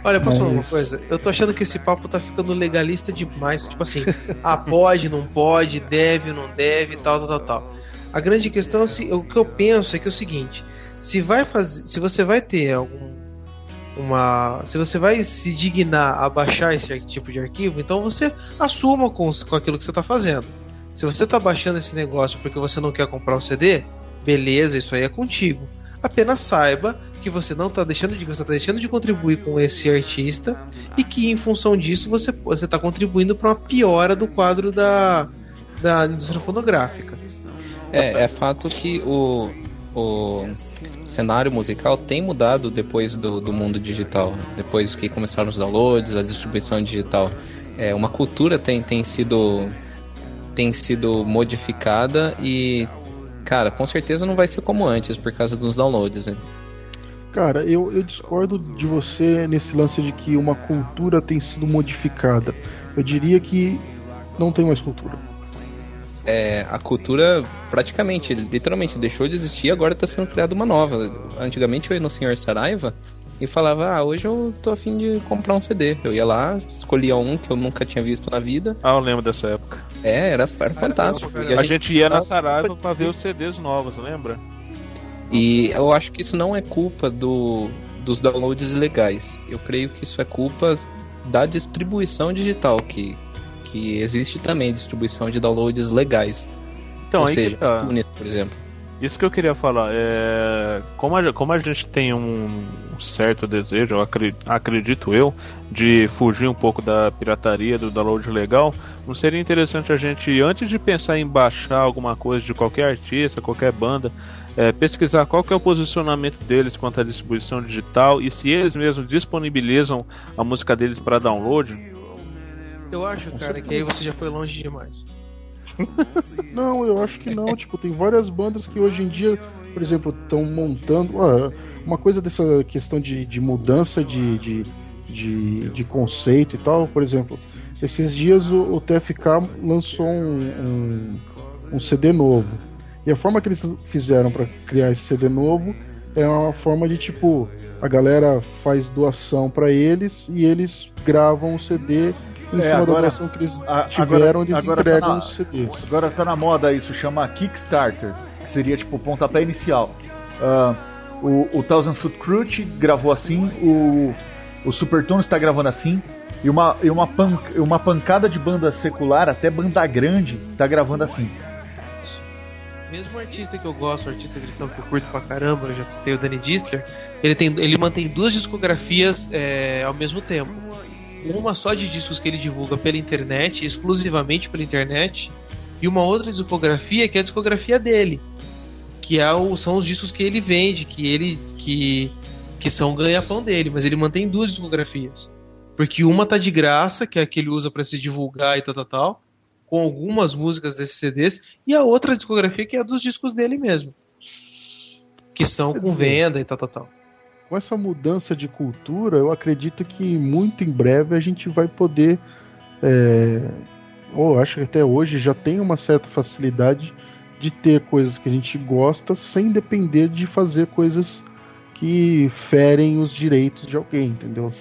Olha, posso falar uma coisa? Eu tô achando que esse papo tá ficando legalista demais. Tipo assim, ah, pode, não pode, deve, não deve, tal, tal, tal, tal. A grande questão, é o que eu penso é que é o seguinte: se vai fazer, se você vai ter algum uma, se você vai se dignar a baixar esse tipo de arquivo, então você assuma com, com aquilo que você está fazendo. Se você está baixando esse negócio porque você não quer comprar o CD, beleza, isso aí é contigo. Apenas saiba que você não está deixando de você tá deixando de contribuir com esse artista e que em função disso você você está contribuindo para uma piora do quadro da, da indústria fonográfica. É, é fato que o, o cenário musical tem mudado depois do, do mundo digital, depois que começaram os downloads, a distribuição digital. É, uma cultura tem, tem sido tem sido modificada e cara, com certeza não vai ser como antes por causa dos downloads. Né? Cara, eu, eu discordo de você nesse lance de que uma cultura tem sido modificada. Eu diria que não tem mais cultura. É, a cultura praticamente, literalmente deixou de existir, agora está sendo criada uma nova. Antigamente eu ia no Senhor Saraiva e falava, ah, hoje eu tô afim de comprar um CD. Eu ia lá, escolhia um que eu nunca tinha visto na vida. Ah, eu lembro dessa época. É, era, era fantástico. a, a, gente, ia na Saraiva pra ver os CDs novos, lembra? E eu acho que isso não é culpa do, dos downloads ilegais. Eu creio que isso é culpa da distribuição digital, que, que existe também distribuição de downloads legais. Então, Ou aí seja, tá. iTunes, por exemplo. Isso que eu queria falar. É, como, a, como a gente tem um certo desejo, eu acredito, acredito eu, de fugir um pouco da pirataria, do download legal, não seria interessante a gente, antes de pensar em baixar alguma coisa de qualquer artista, qualquer banda, é, pesquisar qual que é o posicionamento deles quanto à distribuição digital e se eles mesmos disponibilizam a música deles para download? Eu acho, cara, que aí você já foi longe demais. não, eu acho que não. tipo, tem várias bandas que hoje em dia, por exemplo, estão montando. Ah, uma coisa dessa questão de, de mudança de, de, de, de, conceito e tal, por exemplo, esses dias o, o TFK lançou um, um, um CD novo. E a forma que eles fizeram para criar esse CD novo é uma forma de tipo a galera faz doação para eles e eles gravam o CD em É, cima agora- da doação que eles a- tiveram, eles agora tá entregam na- o CD. Agora tá na moda isso, chama Kickstarter, que seria tipo o pontapé inicial. Ah, o, o Thousand Foot Crutch gravou assim, o, o Supertones está gravando assim, e uma, e uma, pan, uma pancada de banda secular, até banda grande, tá gravando assim. Mesmo artista que eu gosto, artista cristão que eu curto pra caramba, eu já citei o Danny Distler, ele, tem, ele mantém duas discografias é, ao mesmo tempo. Uma só de discos que ele divulga pela internet, exclusivamente pela internet, e uma outra discografia que é a discografia dele, que é o, são os discos que ele vende, que ele que, que são ganha-pão dele, mas ele mantém duas discografias. Porque uma tá de graça, que é a que ele usa para se divulgar e tal, tal, tal, com algumas músicas desses CDs, e a outra discografia que é a dos discos dele mesmo. Que são com venda e tal, tal, tal. Com essa mudança de cultura, eu acredito que muito em breve a gente vai poder. É, ou acho que até hoje já tem uma certa facilidade de ter coisas que a gente gosta sem depender de fazer coisas que ferem os direitos de alguém, entendeu?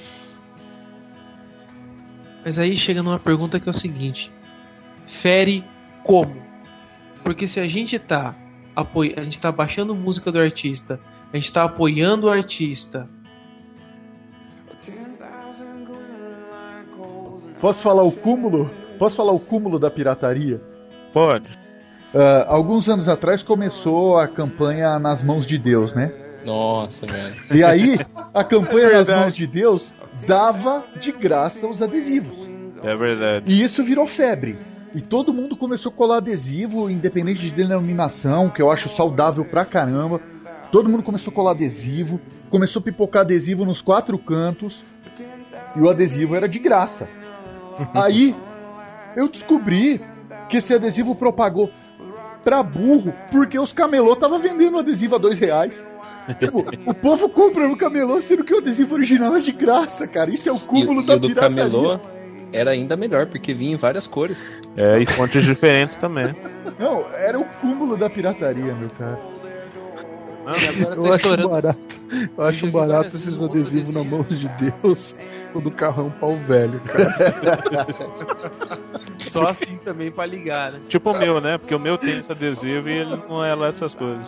Mas aí chega numa pergunta que é o seguinte: fere como? Porque se a gente tá apoi a gente tá baixando música do artista, a gente tá apoiando o artista, Posso falar o cúmulo? Posso falar o cúmulo da pirataria? Pode. Ah, alguns anos atrás começou a campanha Nas Mãos de Deus, né? Nossa, velho. E aí, a campanha É Nas. Mãos de Deus dava de graça os adesivos. É verdade. E isso virou febre. E todo mundo começou a colar adesivo, independente de denominação, que eu acho saudável pra caramba. Todo mundo começou a colar adesivo, começou a pipocar adesivo nos quatro cantos, e o adesivo era de graça. Aí eu descobri que esse adesivo propagou pra burro, porque os camelô tava vendendo adesivo a dois reais. Tipo, o povo compra no camelô, sendo que o adesivo original é de graça, cara. Isso é o E, cúmulo e da do pirataria. camelô era ainda melhor, porque vinha em várias cores. É, e fontes diferentes também. Não, era o cúmulo da pirataria, meu cara. agora Eu tá acho estourando. barato. Eu acho barato esses adesivos na adesivo. mão de Deus quando o carro é um pau velho, cara. Só assim também pra ligar, né? Tipo o meu, né? Porque o meu tem esse adesivo e ele não é lá essas coisas.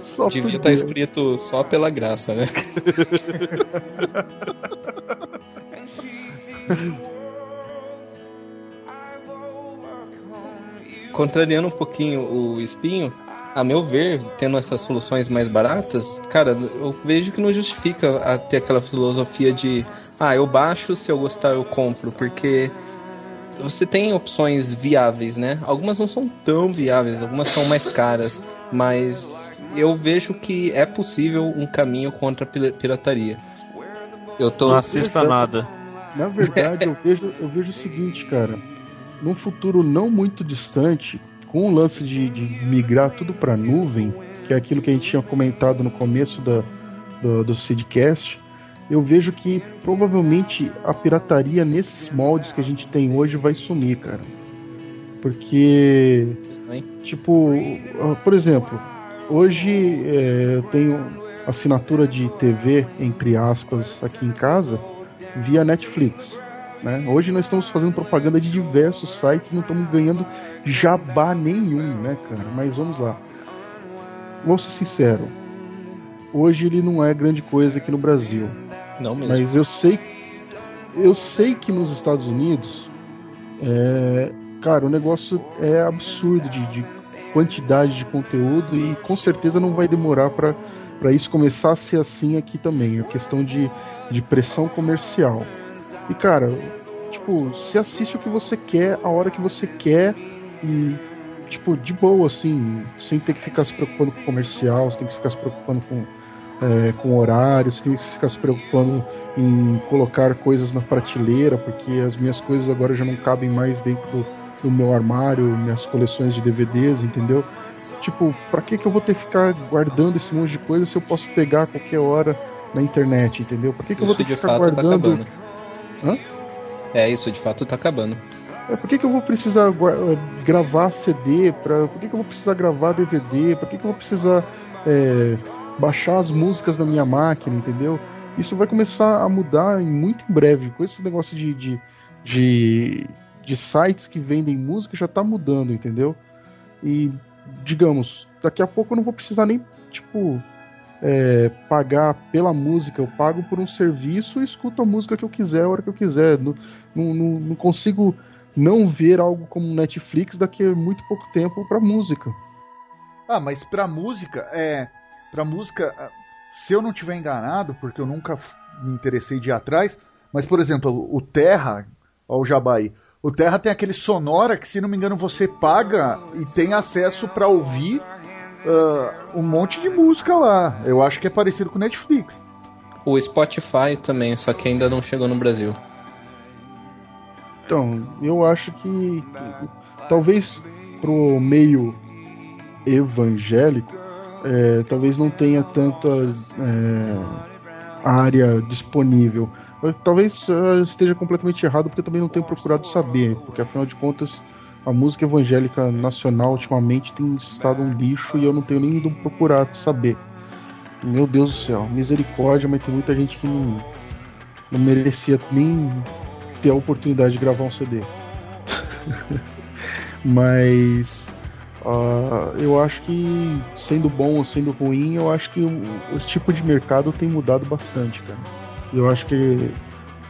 Só Devia estar Deus. escrito só pela graça, né? Contrariando um pouquinho o espinho, a meu ver, tendo essas soluções mais baratas, cara, eu vejo que não justifica ter aquela filosofia de ah, eu baixo, se eu gostar eu compro, porque você tem opções viáveis, né? Algumas não são tão viáveis, algumas são mais caras, mas eu vejo que é possível um caminho contra a pirataria. Eu tô não assista nada. Na verdade, eu vejo, eu vejo o seguinte, cara. Num futuro não muito distante, com o lance de, de migrar tudo para nuvem, que é aquilo que a gente tinha comentado no começo da, do, do Seedcast, eu vejo que provavelmente a pirataria nesses moldes que a gente tem hoje vai sumir, cara. Porque, tipo, ah, por exemplo, hoje é, eu tenho assinatura de TV, entre aspas, aqui em casa, via Netflix. Né? Hoje nós estamos fazendo propaganda de diversos sites, não estamos ganhando jabá nenhum, né, cara? Mas vamos lá. Vou ser sincero. Hoje ele não é grande coisa aqui no Brasil. Não mesmo. Mas eu sei, eu sei que nos Estados Unidos, é, cara, o negócio é absurdo de, de quantidade de conteúdo e com certeza não vai demorar para isso começar a ser assim aqui também. É questão de, de pressão comercial. E cara, tipo, você assiste o que você quer, a hora que você quer e, tipo, de boa, assim, sem ter que ficar se preocupando com comercial, você tem que ficar se preocupando com, é, com horário, você tem que ficar se preocupando em colocar coisas na prateleira, porque as minhas coisas agora já não cabem mais dentro do, do meu armário, minhas coleções de DVDs, entendeu? Tipo, pra que, que eu vou ter que ficar guardando esse monte de coisa se eu posso pegar a qualquer hora na internet, entendeu? Por que, que eu vou ter que ficar tá guardando. Tá Hã? É, isso de fato tá acabando. É, por que, que eu vou precisar eh, gravar CD? Pra, por que, que eu vou precisar gravar DVD? Por que, que eu vou precisar é, baixar as músicas na minha máquina, entendeu? Isso vai começar a mudar muito em breve. Com esse negócio de, de, de, de sites que vendem música já tá mudando, entendeu? E, digamos, daqui a pouco eu não vou precisar nem, tipo, é, pagar pela música. Eu pago por um serviço e escuto a música que eu quiser, a hora que eu quiser. Não, não, não consigo não ver algo como Netflix daqui a muito pouco tempo para música. Ah, mas para música, é, para música, ah, se eu não tiver enganado, porque eu nunca me interessei de ir atrás, mas por exemplo, o Terra, ó, o Jabai, o Terra tem aquele sonora que, se não me engano, você paga e tem acesso para ouvir uh, um monte de música lá. Eu acho que é parecido com o Netflix. O Spotify também, só que ainda não chegou no Brasil. Então, eu acho que, que talvez pro meio evangélico, é, talvez não tenha tanta é, área disponível. Talvez esteja completamente errado porque eu também não tenho procurado saber, porque afinal de contas a música evangélica nacional ultimamente tem estado um lixo e eu não tenho nem ido procurar saber. Meu Deus do céu, misericórdia, mas tem muita gente que não, não merecia nem ter a oportunidade de gravar um CD. Mas uh, eu acho que, sendo bom ou sendo ruim, eu acho que o, o, tipo de mercado tem mudado bastante, cara. Eu acho que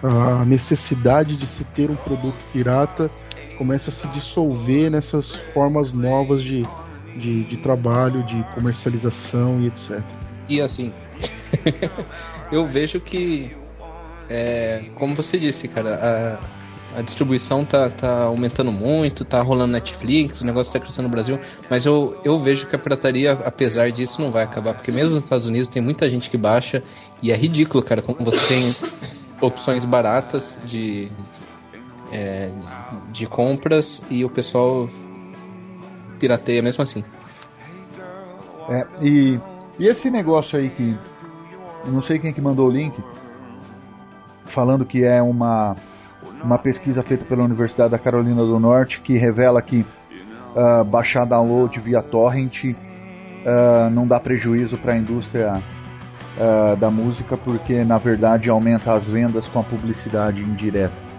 a necessidade de se ter um produto pirata começa a se dissolver nessas formas novas de, de, de trabalho, de comercialização e etc. E assim, eu vejo que é, como você disse, cara, a, a, distribuição tá, tá aumentando muito, tá rolando Netflix, o negócio tá crescendo no Brasil, mas eu, eu vejo que a pirataria, apesar disso, não vai acabar, porque mesmo nos Estados Unidos tem muita gente que baixa e é ridículo, cara, como você tem opções baratas de, é, de compras e o pessoal pirateia mesmo assim. É, e, e esse negócio aí que. Não sei quem que mandou o link, falando que é uma, uma pesquisa feita pela Universidade da Carolina do Norte que revela que uh, baixar download via torrent uh, não dá prejuízo para a indústria uh, da música porque na verdade aumenta as vendas com a publicidade indireta.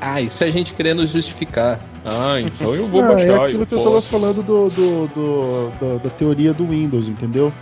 Ah, isso é a gente querendo justificar. Ah, então eu vou ah, baixar. É aquilo que eu estava falando do, do, do, do, da teoria do Windows, entendeu?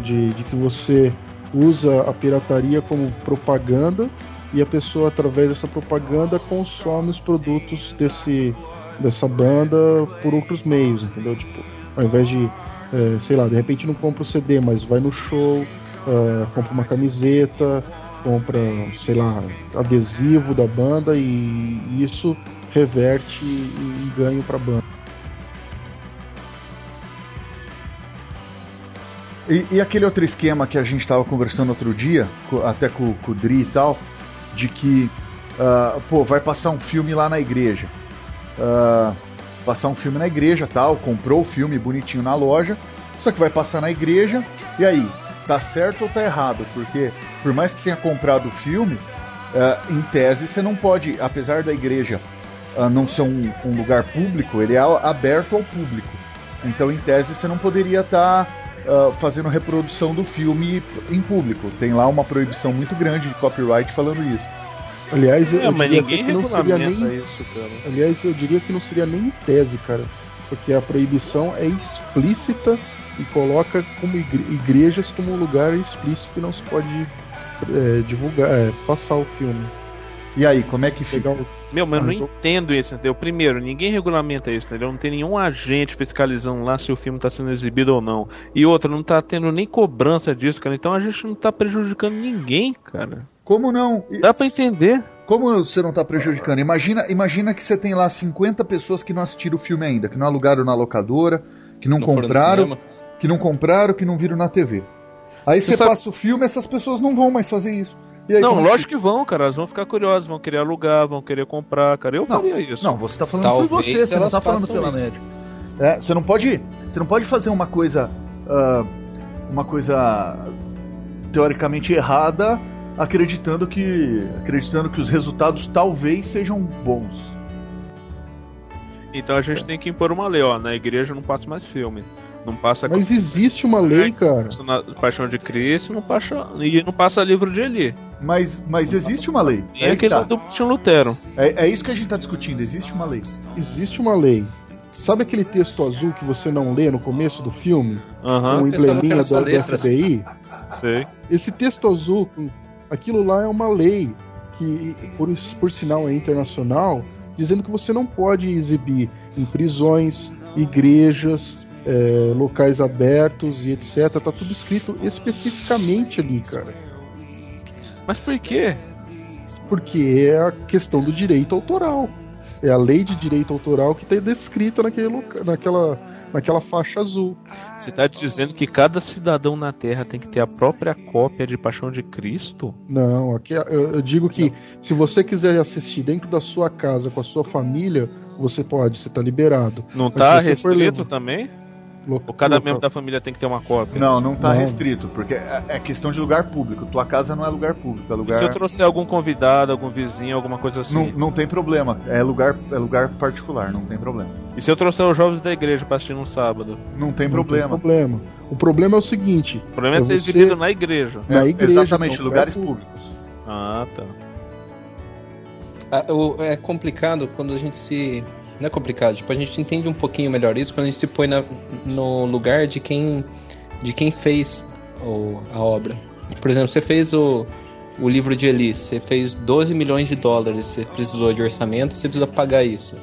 De, de que você usa a pirataria como propaganda e a pessoa através dessa propaganda consome os produtos desse dessa banda por outros meios, entendeu? Tipo, ao invés de é, sei lá, de repente não compra o CD, mas vai no show, uh, compra uma camiseta, compra, sei lá, adesivo da banda e isso reverte em ganho para a banda. E, e, aquele outro esquema que a gente estava conversando outro dia, até com, com o Dri e tal, de que, uh, pô, vai passar um filme lá na igreja. Uh, passar um filme na igreja tal, comprou o filme bonitinho na loja, só que vai passar na igreja, e aí, tá certo ou tá errado? Porque, por mais que tenha comprado o filme, uh, em tese você não pode, apesar da igreja não ser um, um, lugar público, ele é aberto ao público. Então, em tese, você não poderia estar. Tá uh, fazendo reprodução do filme em público. Tem lá uma proibição muito grande de copyright falando isso. Aliás, eu, é, eu mas ninguém que não seria nem isso, cara. Aliás, eu diria que não seria nem em tese, cara, porque a proibição é explícita e coloca como igrejas como um lugar explícito que não se pode é, divulgar, é, passar o filme. E aí, como é que fica? Meu, mas eu não entendo isso, entendeu? Primeiro, ninguém regulamenta isso, entendeu? Não tem nenhum agente fiscalizando lá se o filme está sendo exibido ou não. E outra, não está tendo nem cobrança disso, cara. Então a gente não está prejudicando ninguém, cara. Como não? Dá para entender. Como você não está prejudicando? Imagina, imagina que você tem lá 50 pessoas que não assistiram o filme ainda, que não alugaram na locadora, que não, não compraram, que não compraram, que não viram na TV. Aí você, você sabe... passa o filme, essas pessoas não vão mais fazer isso. Aí, não, lógico que vão, cara. Elas vão ficar curiosas, vão querer alugar, vão querer comprar, cara. Eu não, faria isso. Não, você tá falando Talvez por você, você não tá falando pela média. É, você não pode. Você não pode fazer uma coisa. Uh, uma coisa teoricamente errada acreditando que. acreditando que os resultados talvez sejam bons. Então a gente é. tem que impor uma lei, ó. Na igreja não passa mais filme. Não passa. Mas existe uma lei, cara. Na Paixão de Cristo não passa, e não passa livro de Eli. Mas, mas existe uma lei. E é aquele tá. do Tim Lutero. É, é isso que a gente está discutindo. Existe uma lei. Existe uma lei. Sabe aquele texto azul que você não lê no começo do filme? Uhum. Com o embleminha do, do FBI? Sei. Esse texto azul, aquilo lá é uma lei que, por, por sinal, é internacional, dizendo que você não pode exibir em prisões, igrejas, é, locais abertos e etc. Tá tudo escrito especificamente ali, cara. Mas por quê? Porque é a questão do direito autoral. É a lei de direito autoral que está descrita naquele loca... naquela, naquela faixa azul. Você está dizendo que cada cidadão na Terra tem que ter a própria cópia de Paixão de Cristo? Não, aqui eu, eu digo que Não. se você quiser assistir dentro da sua casa com a sua família, você pode, você está liberado. Não está restrito também? Ou cada membro da família tem que ter uma cópia? Não, não tá não. restrito, porque é, é questão de lugar público. Tua casa não é lugar público, é lugar. E se eu trouxer algum convidado, algum vizinho, alguma coisa assim? Não, não tem problema. É lugar, é lugar particular, não tem problema. E se eu trouxer os jovens da igreja pra assistir num sábado? Não tem problema. Não tem problema. O problema é o seguinte: o problema é, é ser você... exibido na igreja. É, na igreja. Exatamente, lugares públicos. Ah, tá. Ah, é complicado quando a gente se não é complicado. Tipo, a gente entende um pouquinho melhor isso quando a gente se põe na, no lugar de quem, de quem fez o, a obra. Por exemplo, você fez o, o livro de Eli, você fez 12 milhões de dólares, você precisou de orçamento, você precisa pagar isso.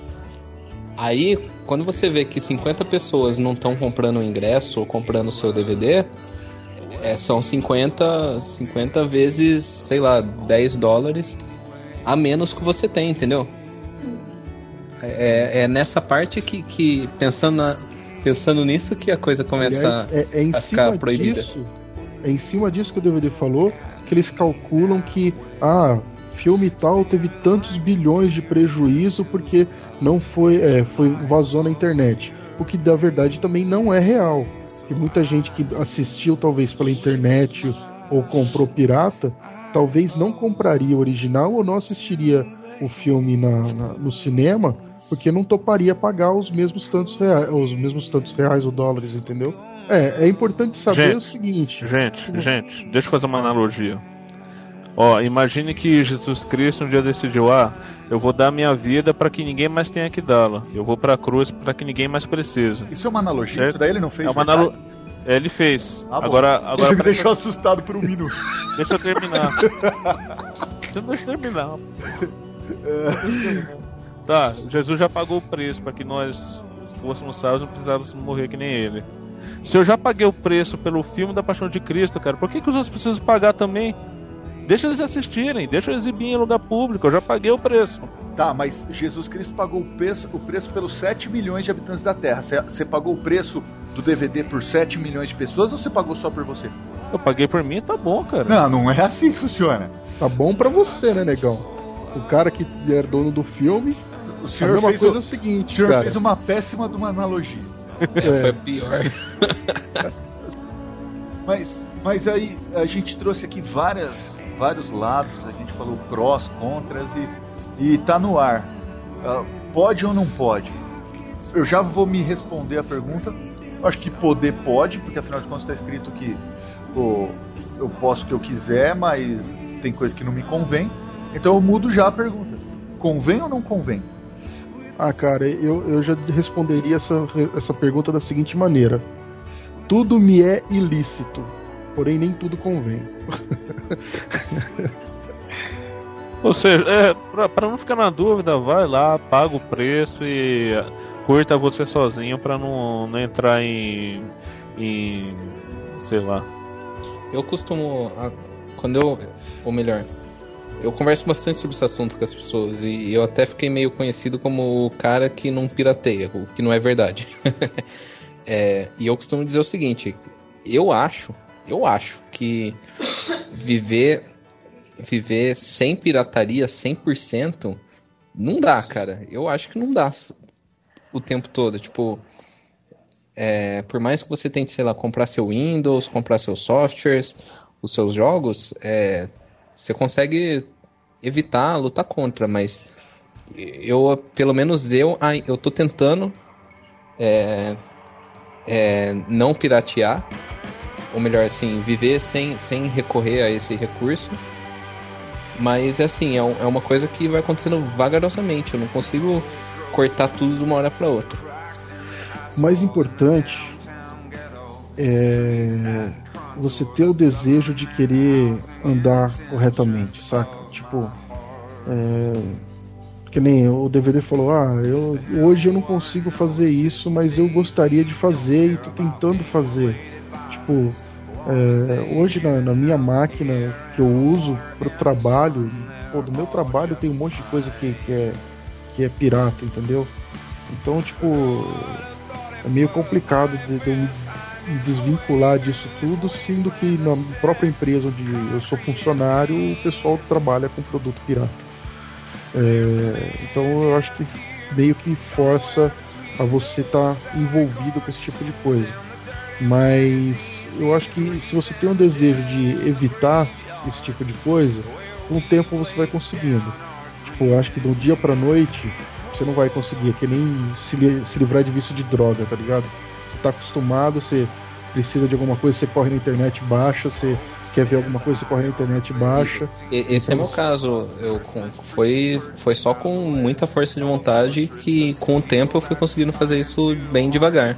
Aí, quando você vê que 50 pessoas não estão comprando o ingresso ou comprando o seu DVD, é, são 50, 50 vezes, sei lá, 10 dólares a menos que você tem, entendeu? É, é nessa parte que, que pensando, na, pensando nisso que a coisa começa Aliás, é, é a ficar proibida. Disso, é em cima disso que o DVD falou que eles calculam que ah, filme tal teve tantos bilhões de prejuízo porque não foi, é, foi vazou na internet. O que da verdade também não é real. E muita gente que assistiu talvez pela internet ou comprou pirata, talvez não compraria o original ou não assistiria o filme na, na, no cinema porque não toparia pagar os mesmos tantos reais, os mesmos tantos reais ou dólares, entendeu? É, é importante saber gente, o seguinte. Gente, como... gente, deixa eu fazer uma analogia. Ó, imagine que Jesus Cristo um dia decidiu: ah, eu vou dar minha vida para que ninguém mais tenha que dá-la. Eu vou para a cruz para que ninguém mais precisa. Isso é uma analogia? Certo? Isso daí ele não fez? É uma analogia. É, ele fez. Ah, agora, agora Você me deixou assustado por um minuto. Deixa eu terminar. Você não deixa eu terminar. Tá, Jesus já pagou o preço para que nós fôssemos salvos, não precisávamos morrer que nem ele. Se eu já paguei o preço pelo filme da Paixão de Cristo, cara, por que, que os outros precisam pagar também? Deixa eles assistirem, deixa eu exibir em lugar público, eu já paguei o preço. Tá, mas Jesus Cristo pagou o preço, o preço pelos 7 milhões de habitantes da Terra. Você pagou o preço do DVD por 7 milhões de pessoas ou você pagou só por você? Eu paguei por mim, tá bom, cara. Não, não é assim que funciona. Tá bom pra você, né, negão? O cara que era dono do filme. O senhor fez o, é o seguinte, o senhor cara. fez uma péssima de uma analogia. É, foi pior. Mas, mas aí a gente trouxe aqui várias, vários lados, a gente falou prós, contras e, e tá no ar. Uh, pode ou não pode? Eu já vou me responder a pergunta. Eu acho que poder pode, porque afinal de contas está escrito que pô, eu posso o que eu quiser, mas tem coisa que não me convém. Então eu mudo já a pergunta. Convém ou não convém? Ah, cara, eu, eu já responderia essa, essa pergunta da seguinte maneira: Tudo me é ilícito, porém nem tudo convém. Ou seja, é, pra, pra, não ficar na dúvida, vai lá, paga o preço e curta você sozinho pra não, não entrar em. em. sei lá. Eu costumo. Quando eu. Ou melhor, eu converso bastante sobre esse assunto com as pessoas e eu até fiquei meio conhecido como o cara que não pirateia, o que não é verdade. é, e eu costumo dizer o seguinte: eu acho, eu acho que viver viver sem pirataria 100% não dá, cara. Eu acho que não dá o tempo todo. Tipo, é, por mais que você tente, sei lá, comprar seu Windows, comprar seus softwares, os seus jogos, é, você consegue evitar, lutar contra, mas eu, pelo menos eu, eu tô tentando é, é, não piratear, ou melhor assim, viver sem, sem recorrer a esse recurso. Mas assim, é, é uma coisa que vai acontecendo vagarosamente, eu não consigo cortar tudo de uma hora para outra. O mais importante é você ter o desejo de querer andar corretamente, saca? Tipo, é, que nem o DVD falou, ah, eu, hoje eu não consigo fazer isso, mas eu gostaria de fazer e tô tentando fazer. Tipo, é, hoje na, na, minha máquina que eu uso pro trabalho, pô, do meu trabalho tem um monte de coisa que, que, é, que é pirata, entendeu? Então, tipo, é meio complicado de, de eu me desvincular disso tudo, sendo que na própria empresa onde eu sou funcionário, o pessoal trabalha com produto pirata. É, então eu acho que meio que força a você estar tá envolvido com esse tipo de coisa. Mas eu acho que se você tem um desejo de evitar esse tipo de coisa, com o tempo você vai conseguindo. Tipo, eu acho que do dia pra noite você não vai conseguir, é que nem se livrar de vício de droga, tá ligado? Tá acostumado, você precisa de alguma coisa, você corre na internet, baixa, você quer ver alguma coisa, você corre na internet, baixa. E, esse é meu caso. Eu, foi, foi só com muita força de vontade que com o tempo eu fui conseguindo fazer isso bem devagar.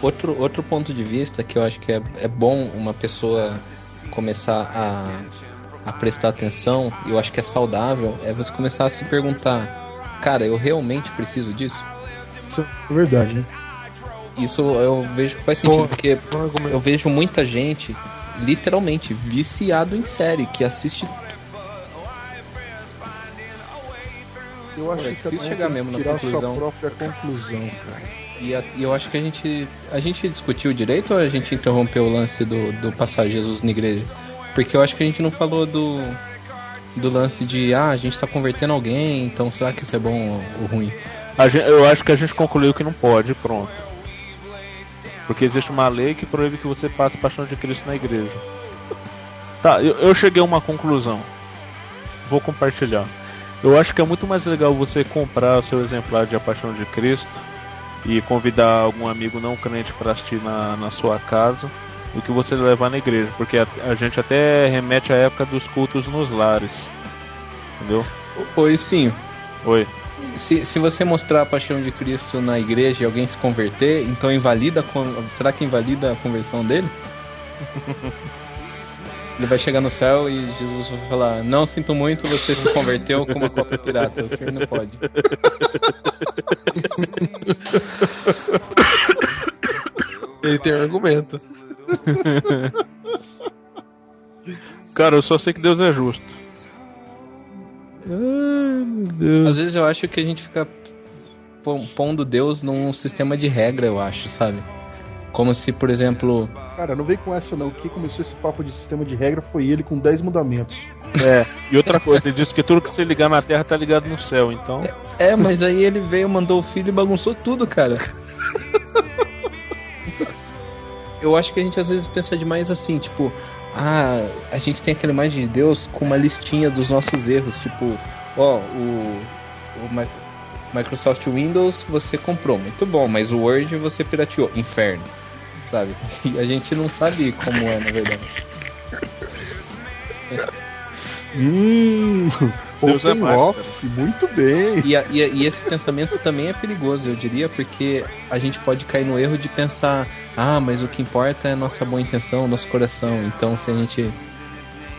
Outro, outro ponto de vista que eu acho que é, é bom uma pessoa começar a, a prestar atenção, eu acho que é saudável, é você começar a se perguntar cara, eu realmente preciso disso? Isso é verdade, né? Isso eu vejo que faz sentido, porque eu vejo muita gente, literalmente, viciado em série, que assiste. Eu acho é que difícil chegar mesmo na conclusão. Sua própria conclusão, cara. E, a, e, eu acho que a gente. A gente discutiu direito ou a gente interrompeu o lance do, do passar Jesus na igreja? Porque eu acho que a gente não falou do do lance de ah, a gente tá convertendo alguém, então será que isso é bom ou ruim? Gente, eu acho que a gente concluiu que não pode, pronto. Porque existe uma lei que proíbe que você passe paixão de Cristo na igreja. Tá, eu, eu cheguei a uma conclusão. Vou compartilhar. Eu acho que é muito mais legal você comprar o seu exemplar de A Paixão de Cristo e convidar algum amigo não crente para assistir na, na sua casa do que você levar na igreja, porque a, a gente até remete à época dos cultos nos lares. Entendeu? Oi, Espinho. Oi. Se, se você mostrar a paixão de Cristo na igreja e alguém se converter, então invalida será que invalida a conversão dele? Ele vai chegar no céu e Jesus vai falar: Não sinto muito, você se converteu com uma cópia pirata. O senhor não pode. Ele tem argumento. Cara, eu só sei que Deus é justo. Ai, meu Deus. Às vezes eu acho que a gente fica pondo Deus num sistema de regra, eu acho, sabe? Como se, por exemplo. Cara, não vem com essa não. O que começou esse papo de sistema de regra foi ele com 10 mudamentos. É, e outra coisa, ele disse que tudo que você ligar na Terra tá ligado no céu, então. É, mas aí ele veio, mandou o filho e bagunçou tudo, cara. Eu acho que a gente às vezes pensa demais assim, tipo, ah, a gente tem aquela imagem de Deus com uma listinha dos nossos erros, tipo, ó, o, o Microsoft Windows você comprou, muito bom, mas o Word você pirateou, inferno, sabe? E a gente não sabe como é, na verdade. Hum, Deus é mais, Office, muito bem. E, a, e, a, e, esse pensamento também é perigoso, eu diria, porque a gente pode cair no erro de pensar, ah, mas o que importa é a nossa boa intenção, nosso coração. Então, se a gente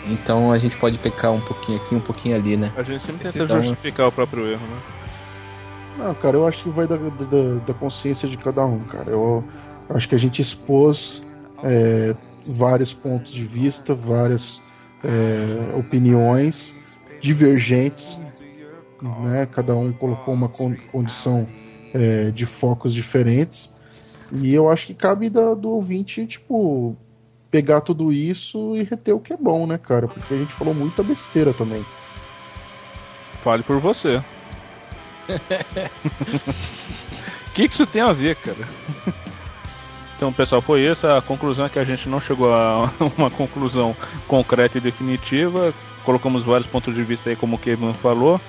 então a gente pode pecar um pouquinho aqui, um pouquinho ali, né? A gente sempre tenta então, justificar o próprio erro, né? Não, cara, eu acho que vai da, da, da consciência de cada um, cara. Eu acho que a gente expôs é, vários pontos de vista, várias é, opiniões divergentes, né? Cada um colocou uma condição é, de focos diferentes. E eu acho que cabe da, do ouvinte, tipo, pegar tudo isso e reter o que é bom, né, cara? Porque a gente falou muita besteira também. Fale por você. O que, que isso tem a ver, cara? Então, pessoal, foi essa a conclusão é que a gente não chegou a uma conclusão concreta e definitiva. Colocamos vários pontos de vista aí, como o Kevin falou.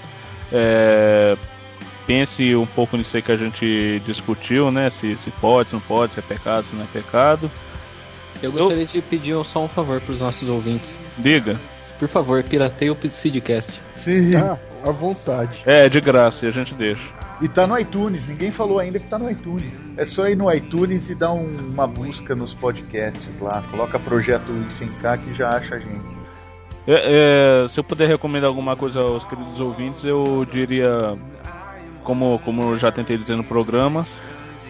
É, pense um pouco nisso aí que a gente discutiu, né? Se, se pode, se não pode, se é pecado, se não é pecado. Eu gostaria Eu... de pedir só um favor para os nossos ouvintes. Diga. Por favor, pirateie o Seedcast. Sim. Ah, à vontade. É, de graça, e a gente deixa. E tá no iTunes, ninguém falou ainda que tá no iTunes. É só ir no iTunes e dar um, uma busca nos podcasts lá. Coloca projeto IFNK que já acha a gente. É, é, se eu puder recomendar alguma coisa aos queridos ouvintes, eu diria, como, como eu já tentei dizer no programa,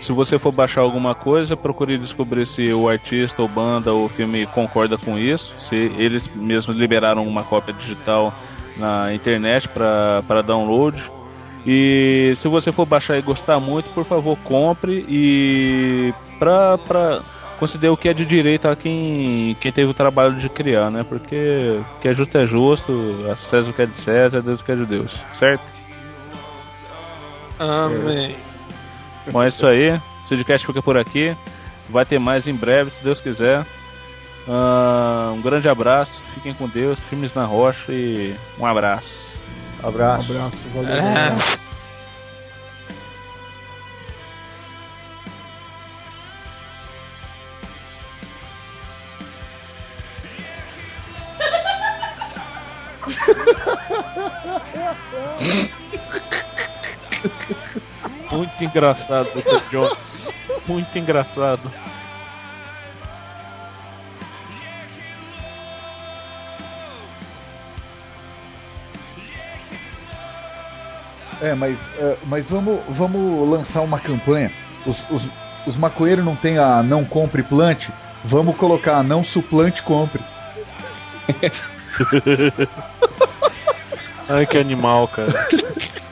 se você for baixar alguma coisa, procure descobrir se o artista ou banda ou filme concorda com isso, se eles mesmos liberaram uma cópia digital na internet para download. E se você for baixar e gostar muito, por favor, compre e para para considerar o que é de direito a quem, quem teve o trabalho de criar, né? Porque o que é justo é justo, a César o que é de César, Deus o que é de Deus, certo? Amém. É. Bom, é isso aí. O Sidcast fica por aqui. Vai ter mais em breve, se Deus quiser. Uh, um grande abraço, fiquem com Deus, filmes na rocha e um abraço. Abraço. Um abraço, valeu. É. Muito engraçado, Dr. Jones. Muito engraçado. É, mas, uh, mas vamos, vamos lançar uma campanha. Os, os, os maconheiros não tem a não compre plante. Vamos colocar a não suplante compre. Ai, que animal, cara.